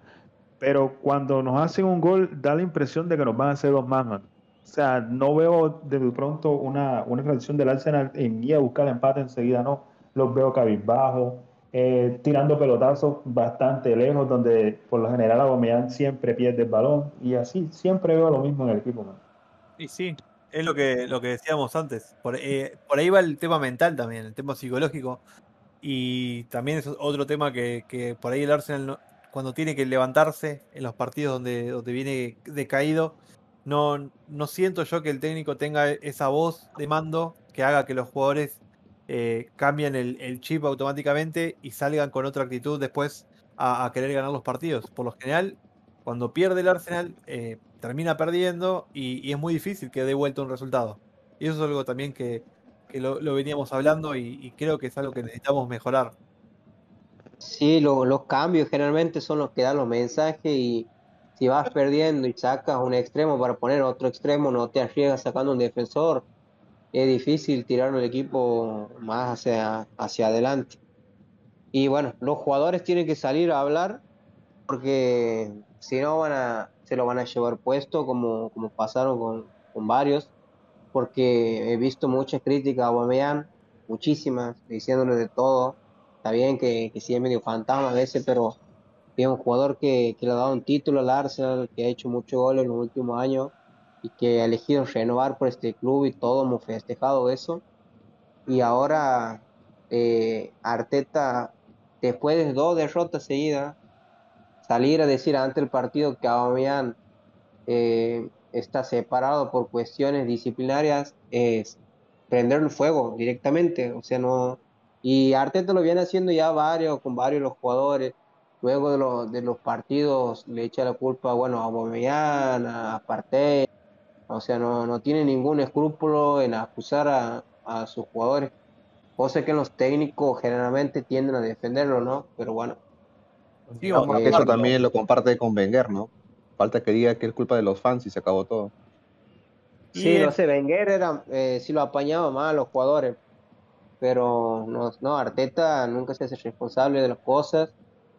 pero cuando nos hacen un gol da la impresión de que nos van a hacer dos más, man. O sea, no veo de pronto una, una reacción del Arsenal en ir a buscar el empate enseguida, no. Los veo cabizbajos, eh, tirando pelotazos bastante lejos, donde por lo general Aubameyang siempre pierde el balón y así siempre veo lo mismo en el equipo. Man. y sí, es lo que, lo que decíamos antes. Por, eh, por ahí va el tema mental también, el tema psicológico. Y también es otro tema que, que por ahí el Arsenal, no- cuando tiene que levantarse en los partidos donde, donde viene decaído, no, no siento yo que el técnico tenga esa voz de mando que haga que los jugadores eh, cambien el, chip automáticamente y salgan con otra actitud después a, querer ganar los partidos. Por lo general, cuando pierde el Arsenal, eh, termina perdiendo y, es muy difícil que dé vuelta un resultado. Y eso es algo también que, que lo, veníamos hablando y, creo que es algo que necesitamos mejorar. Sí, lo- los cambios generalmente son los que dan los mensajes y si vas perdiendo y sacas un extremo para poner otro extremo, no te arriesgas sacando un defensor, es difícil tirar el equipo más hacia, hacia adelante. Y bueno, los jugadores tienen que salir a hablar porque si no van a, se lo van a llevar puesto como, como pasaron con, con varios. porque he visto muchas críticas a Aubameyang, muchísimas, diciéndole de todo. Está bien que, que sí es medio fantasma a veces, pero un jugador que, que le ha dado un título al Arsenal, que ha hecho muchos goles en los últimos años y que ha elegido renovar por este club y todo hemos festejado eso. Y ahora eh, Arteta, después de dos derrotas seguidas, salir a decir ante el partido que Aubameyang eh, está separado por cuestiones disciplinarias es prender el fuego directamente, o sea, no... Y Arteta lo viene haciendo ya varios, con varios los jugadores, luego de, los, de los partidos le echa la culpa, bueno, a Aubameyang, a Partey, o sea, no, no tiene ningún escrúpulo en acusar a, a sus jugadores, cosa que los técnicos generalmente tienden a defenderlo, ¿no? Pero bueno. Sí, eso también lo comparte con Wenger, ¿no? Falta que diga que es culpa de los fans y se acabó todo. Sí, no sé, Wenger era, eh, sí lo apañaba más a los jugadores, pero no, no, Arteta nunca se hace responsable de las cosas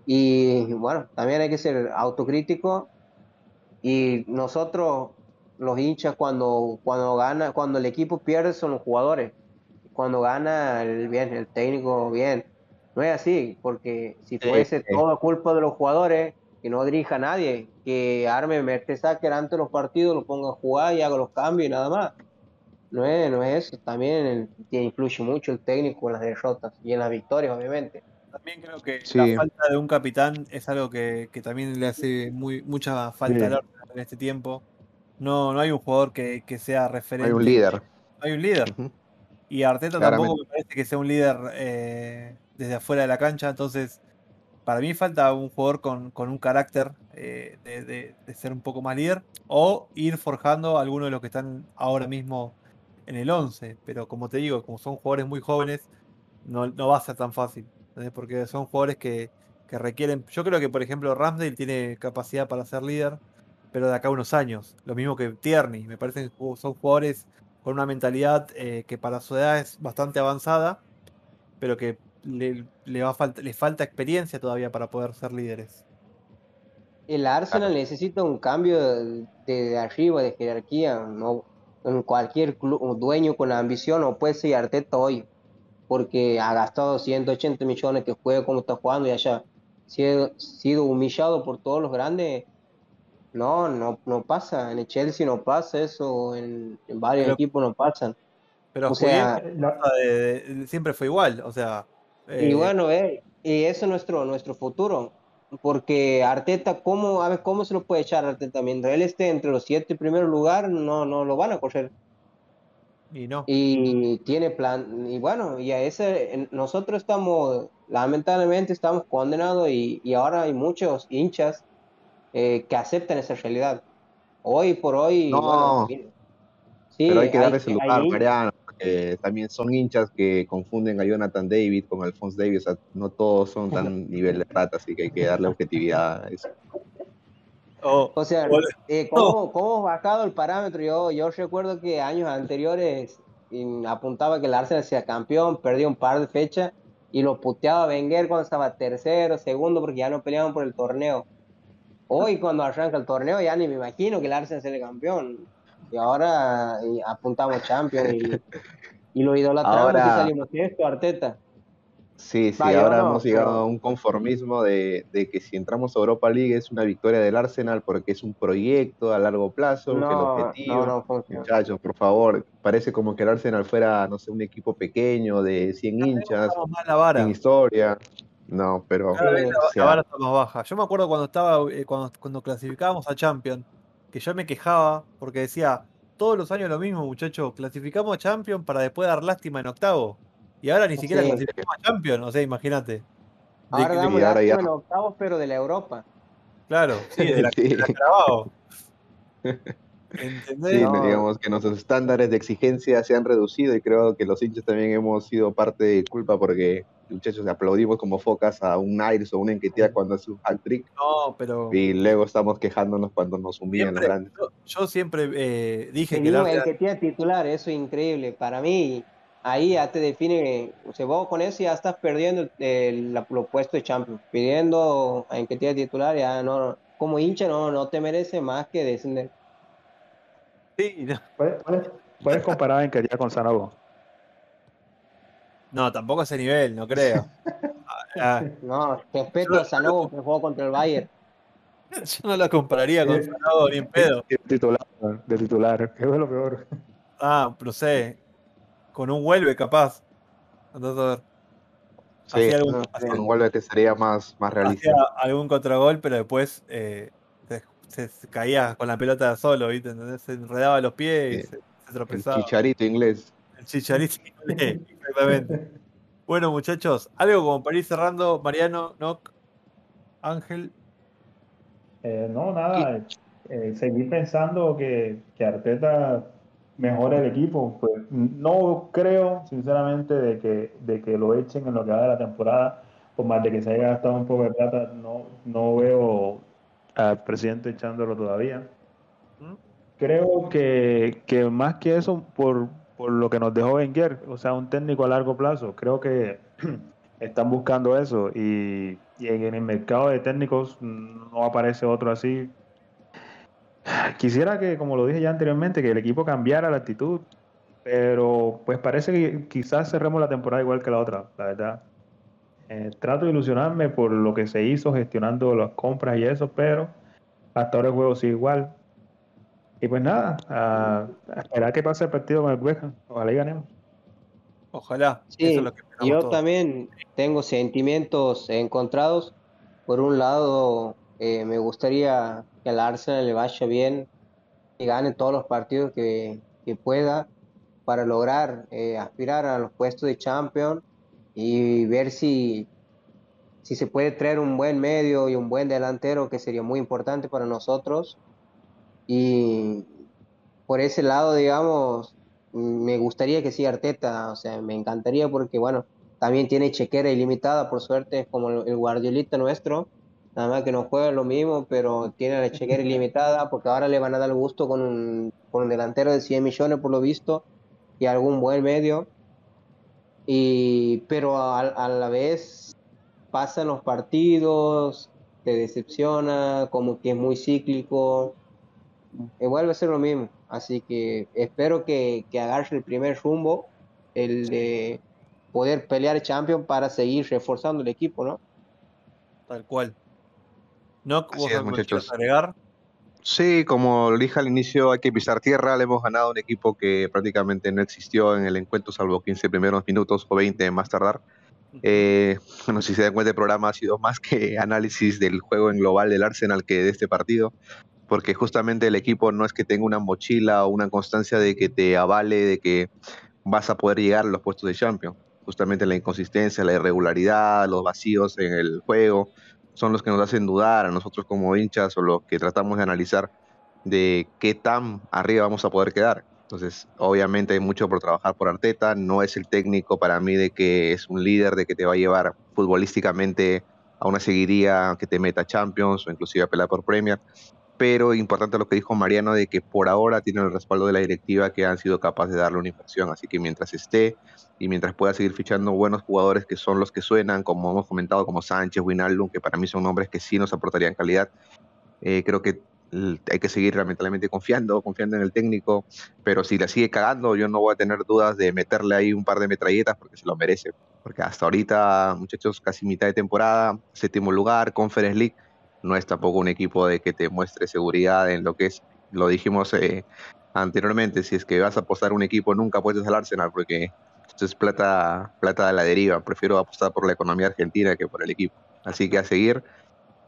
y bueno, también hay que ser autocrítico y nosotros los hinchas cuando, cuando gana, cuando el equipo pierde son los jugadores. Cuando gana el bien, el técnico bien. No es así, porque si fuese toda culpa de los jugadores, que no dirija a nadie, que arme Mertesacker antes de los partidos, lo ponga a jugar y haga los cambios y nada más. No es, no es eso, también influye mucho el técnico en las derrotas y en las victorias, obviamente. También creo que la falta de un capitán es algo que, que también le hace muy, mucha falta en este tiempo. No, no hay un jugador que, sea referente. Hay un líder. Hay un líder. Y Arteta tampoco me parece que sea un líder eh, desde afuera de la cancha. Entonces, para mí falta un jugador con, un carácter eh, de, ser un poco más líder. O ir forjando a alguno de los que están ahora mismo en el 11. Pero como te digo, como son jugadores muy jóvenes, no, va a ser tan fácil. Porque son jugadores que, que requieren. Yo creo que, por ejemplo, Ramsdale tiene capacidad para ser líder pero de acá a unos años. Lo mismo que Tierney. Me parecen que son jugadores con una mentalidad eh, que para su edad es bastante avanzada, pero que le, va le falta experiencia todavía para poder ser líderes. El Arsenal necesita un cambio de, arriba, de jerarquía. No, en cualquier club, dueño con ambición, no puede ser Arteta hoy, porque ha gastado 180 millones que juegue como está jugando y haya sido, sido humillado por todos los grandes no, no, no pasa. En el Chelsea no pasa eso, en, varios equipos no pasan. Pero o sea, siempre fue igual, o sea. Y eh, bueno, eh, y eso es nuestro, nuestro futuro. Porque Arteta, ¿cómo, a ver, ¿cómo se lo puede echar Arteta? Mientras él esté entre los siete primeros lugares, no, no lo van a correr. Y no. Y tiene plan, y bueno, y a ese, nosotros estamos, lamentablemente estamos condenados y, y ahora hay muchos hinchas eh, que acepten esa realidad. Hoy por hoy. No, pero hay que darles el lugar, Mariano, porque también son hinchas que confunden a Jonathan David con Alphonse David. O sea, no todos son tan nivel de rata, así que hay que darle objetividad a eso. Oh, o sea, eh, ¿cómo, ¿cómo, bajado el parámetro? Yo, yo recuerdo que años anteriores apuntaba que el Arsenal sea campeón, perdió un par de fechas y lo puteaba a Wenger cuando estaba tercero, segundo, porque ya no peleaban por el torneo. Hoy cuando arranca el torneo ya ni me imagino que el Arsenal sea el campeón. Y ahora apuntamos Champions y, lo idolatramos ahora, y salimos esto, Arteta. Sí, sí, ahora hemos llegado a un conformismo de, que si entramos a Europa League es una victoria del Arsenal porque es un proyecto a largo plazo, que el objetivo, muchachos, por favor, parece como que el Arsenal fuera, no sé, un equipo pequeño de 100 hinchas, sin historia. No, pero. la, vara está más baja. Yo me acuerdo cuando estaba, eh, cuando, cuando clasificábamos a Champion, que yo me quejaba porque decía, todos los años lo mismo, muchachos, clasificamos a Champion para después dar lástima en octavo. Y ahora ni siquiera clasificamos a Champion, o sea, imagínate. Ahora damos lástima en octavos, pero de la Europa. Claro, sí, de la, sí. ¿Entendés? Sí, digamos que nuestros estándares de exigencia se han reducido y creo que los hinchas también hemos sido parte de culpa porque muchachos aplaudimos como focas a un Aires o una Enquetía cuando hace un hat-trick. No, pero... Y luego estamos quejándonos cuando nos humillan los grandes. Yo, siempre eh, dije que... La... Enquetía titular, eso es increíble. Para mí, ahí ya te define, o sea, vos con eso ya estás perdiendo el, el, puesto de Champions. Pidiendo a Enquetía titular, ya no, como hincha no, no te merece más que descender. Sí, puedes comparar en quería con Sanogo. No, tampoco ese nivel, no creo. Ah, no, respeto a Sanogo que jugó contra el Bayern. Yo no lo compararía con Sanogo ni en pedo. De titular, de titular, que es lo peor. Ah, pero sé. Con un vuelve capaz. Entonces, a ver. Sí, algún, con un vuelve que sería más, más realista. Hacía algún contragol, pero después eh, se, se, caía con la pelota solo, ¿viste? ¿Entendés? Se enredaba los pies y se, se, tropezaba. El chicharito inglés. El chicharito inglés, exactamente. bueno, muchachos, algo como para ir cerrando, Mariano, Noc, Ángel. Eh, no, nada. Eh, seguir pensando que, que Arteta mejore el equipo. Pues no creo, sinceramente, de que, de que lo echen en lo que va de la temporada. Por más de que se haya gastado un poco de plata, no, no veo al presidente echándolo todavía. Creo que, que, más que eso, por, por lo que nos dejó Wenger, o sea, un técnico a largo plazo, creo que están buscando eso y, y en el mercado de técnicos no aparece otro así Quisiera que, como lo dije ya anteriormente, que el equipo cambiara la actitud, pero pues parece que quizás cerremos la temporada igual que la otra, la verdad. Eh, trato de ilusionarme por lo que se hizo gestionando las compras y eso, pero hasta ahora el juego sigue igual. Y pues nada, a, a esperar que pase el partido con el West Ojalá y ganemos. Ojalá. Sí, yo todos. también tengo sentimientos encontrados. Por un lado, eh, me gustaría que al Arsenal le vaya bien y gane todos los partidos que, que pueda para lograr eh, aspirar a los puestos de champion y ver si, si se puede traer un buen medio y un buen delantero que sería muy importante para nosotros. Y por ese lado digamos me gustaría que siga Arteta o sea me encantaría porque bueno también tiene chequera ilimitada por suerte como el guardiolita nuestro Nada más que no juega lo mismo, pero tiene la chequera ilimitada, porque ahora le van a dar gusto con un, con un delantero de 100 millones por lo visto, y algún buen medio. Y, pero a, a la vez pasan los partidos, te decepciona, como que es muy cíclico, y vuelve a ser lo mismo. Así que espero que, que agarre el primer rumbo, el de poder pelear Champions para seguir reforzando el equipo, ¿no? Tal cual. ¿No? Así es, muchachos. agregar? Sí, como lo dije al inicio, hay que pisar tierra. Le hemos ganado un equipo que prácticamente no existió en el encuentro, salvo 15 primeros minutos o 20 más tardar. Eh, bueno, si se dan cuenta, el programa ha sido más que análisis del juego en global del Arsenal que de este partido, porque justamente el equipo no es que tenga una mochila o una constancia de que te avale de que vas a poder llegar a los puestos de Champions. Justamente la inconsistencia, la irregularidad, los vacíos en el juego, son los que nos hacen dudar a nosotros como hinchas o los que tratamos de analizar de qué tan arriba vamos a poder quedar. Entonces, obviamente hay mucho por trabajar por Arteta, no es el técnico para mí de que es un líder, de que te va a llevar futbolísticamente a una seguiría que te meta Champions o inclusive a pelear por Premier, pero importante lo que dijo Mariano de que por ahora tiene el respaldo de la directiva que han sido capaces de darle una inversión, así que mientras esté y mientras pueda seguir fichando buenos jugadores que son los que suenan, como hemos comentado, como Sánchez, Winaldum, que para mí son nombres que sí nos aportarían calidad, eh, creo que hay que seguir lamentablemente confiando, confiando en el técnico, pero si la sigue cagando, yo no voy a tener dudas de meterle ahí un par de metralletas porque se lo merece. Porque hasta ahorita, muchachos, casi mitad de temporada, séptimo lugar, Conference League, no es tampoco un equipo de que te muestre seguridad en lo que es, lo dijimos eh, anteriormente, si es que vas a apostar un equipo, nunca puedes al Arsenal porque es plata, plata de la deriva. Prefiero apostar por la economía argentina que por el equipo. Así que a seguir,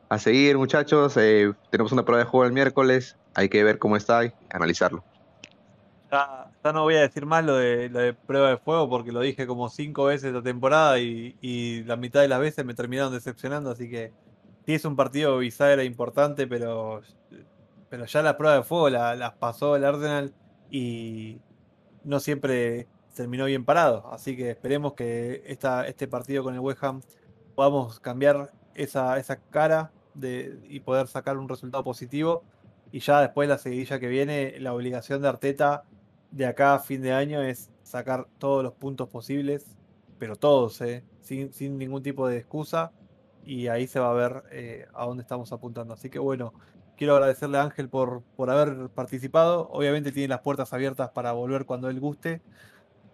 a seguir, muchachos. Eh, tenemos una prueba de juego el miércoles. Hay que ver cómo está y analizarlo. Ya, ya, no voy a decir más lo de, prueba de fuego porque lo dije como cinco veces esta temporada y, y la mitad de las veces me terminaron decepcionando. Así que sí es un partido bisagra importante, pero, pero ya la prueba de fuego las la pasó el Arsenal y no siempre terminó bien parado. Así que esperemos que esta, este partido con el West Ham podamos cambiar esa, esa cara y poder sacar un resultado positivo. Y ya después la seguidilla que viene, la obligación de Arteta de acá a fin de año es sacar todos los puntos posibles, pero todos, ¿eh? sin, sin ningún tipo de excusa. Y ahí se va a ver eh, a dónde estamos apuntando. Así que bueno, quiero agradecerle a Ángel por, por haber participado. Obviamente tiene las puertas abiertas para volver cuando él guste.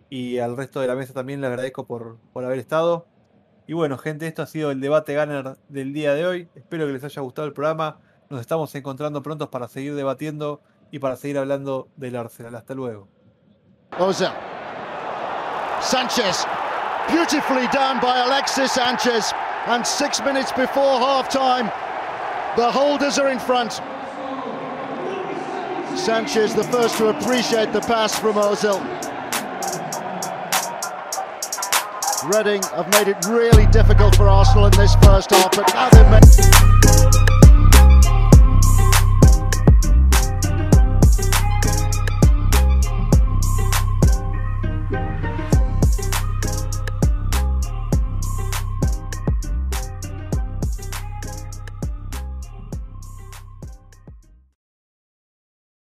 Y al resto de la mesa también le agradezco por, por haber estado. Y bueno, gente, esto ha sido el debate ganar del día de hoy. Espero que les haya gustado el programa. Nos estamos encontrando pronto para seguir debatiendo y para seguir hablando del Arsenal. Hasta luego. Ozil. Sanchez. Beautifully done by Alexis Sanchez. And six minutes before half time, the holders are in front. Sanchez, the first to appreciate the pass from Ozil. Reading have made it really difficult for Arsenal in this first half, but now they've made...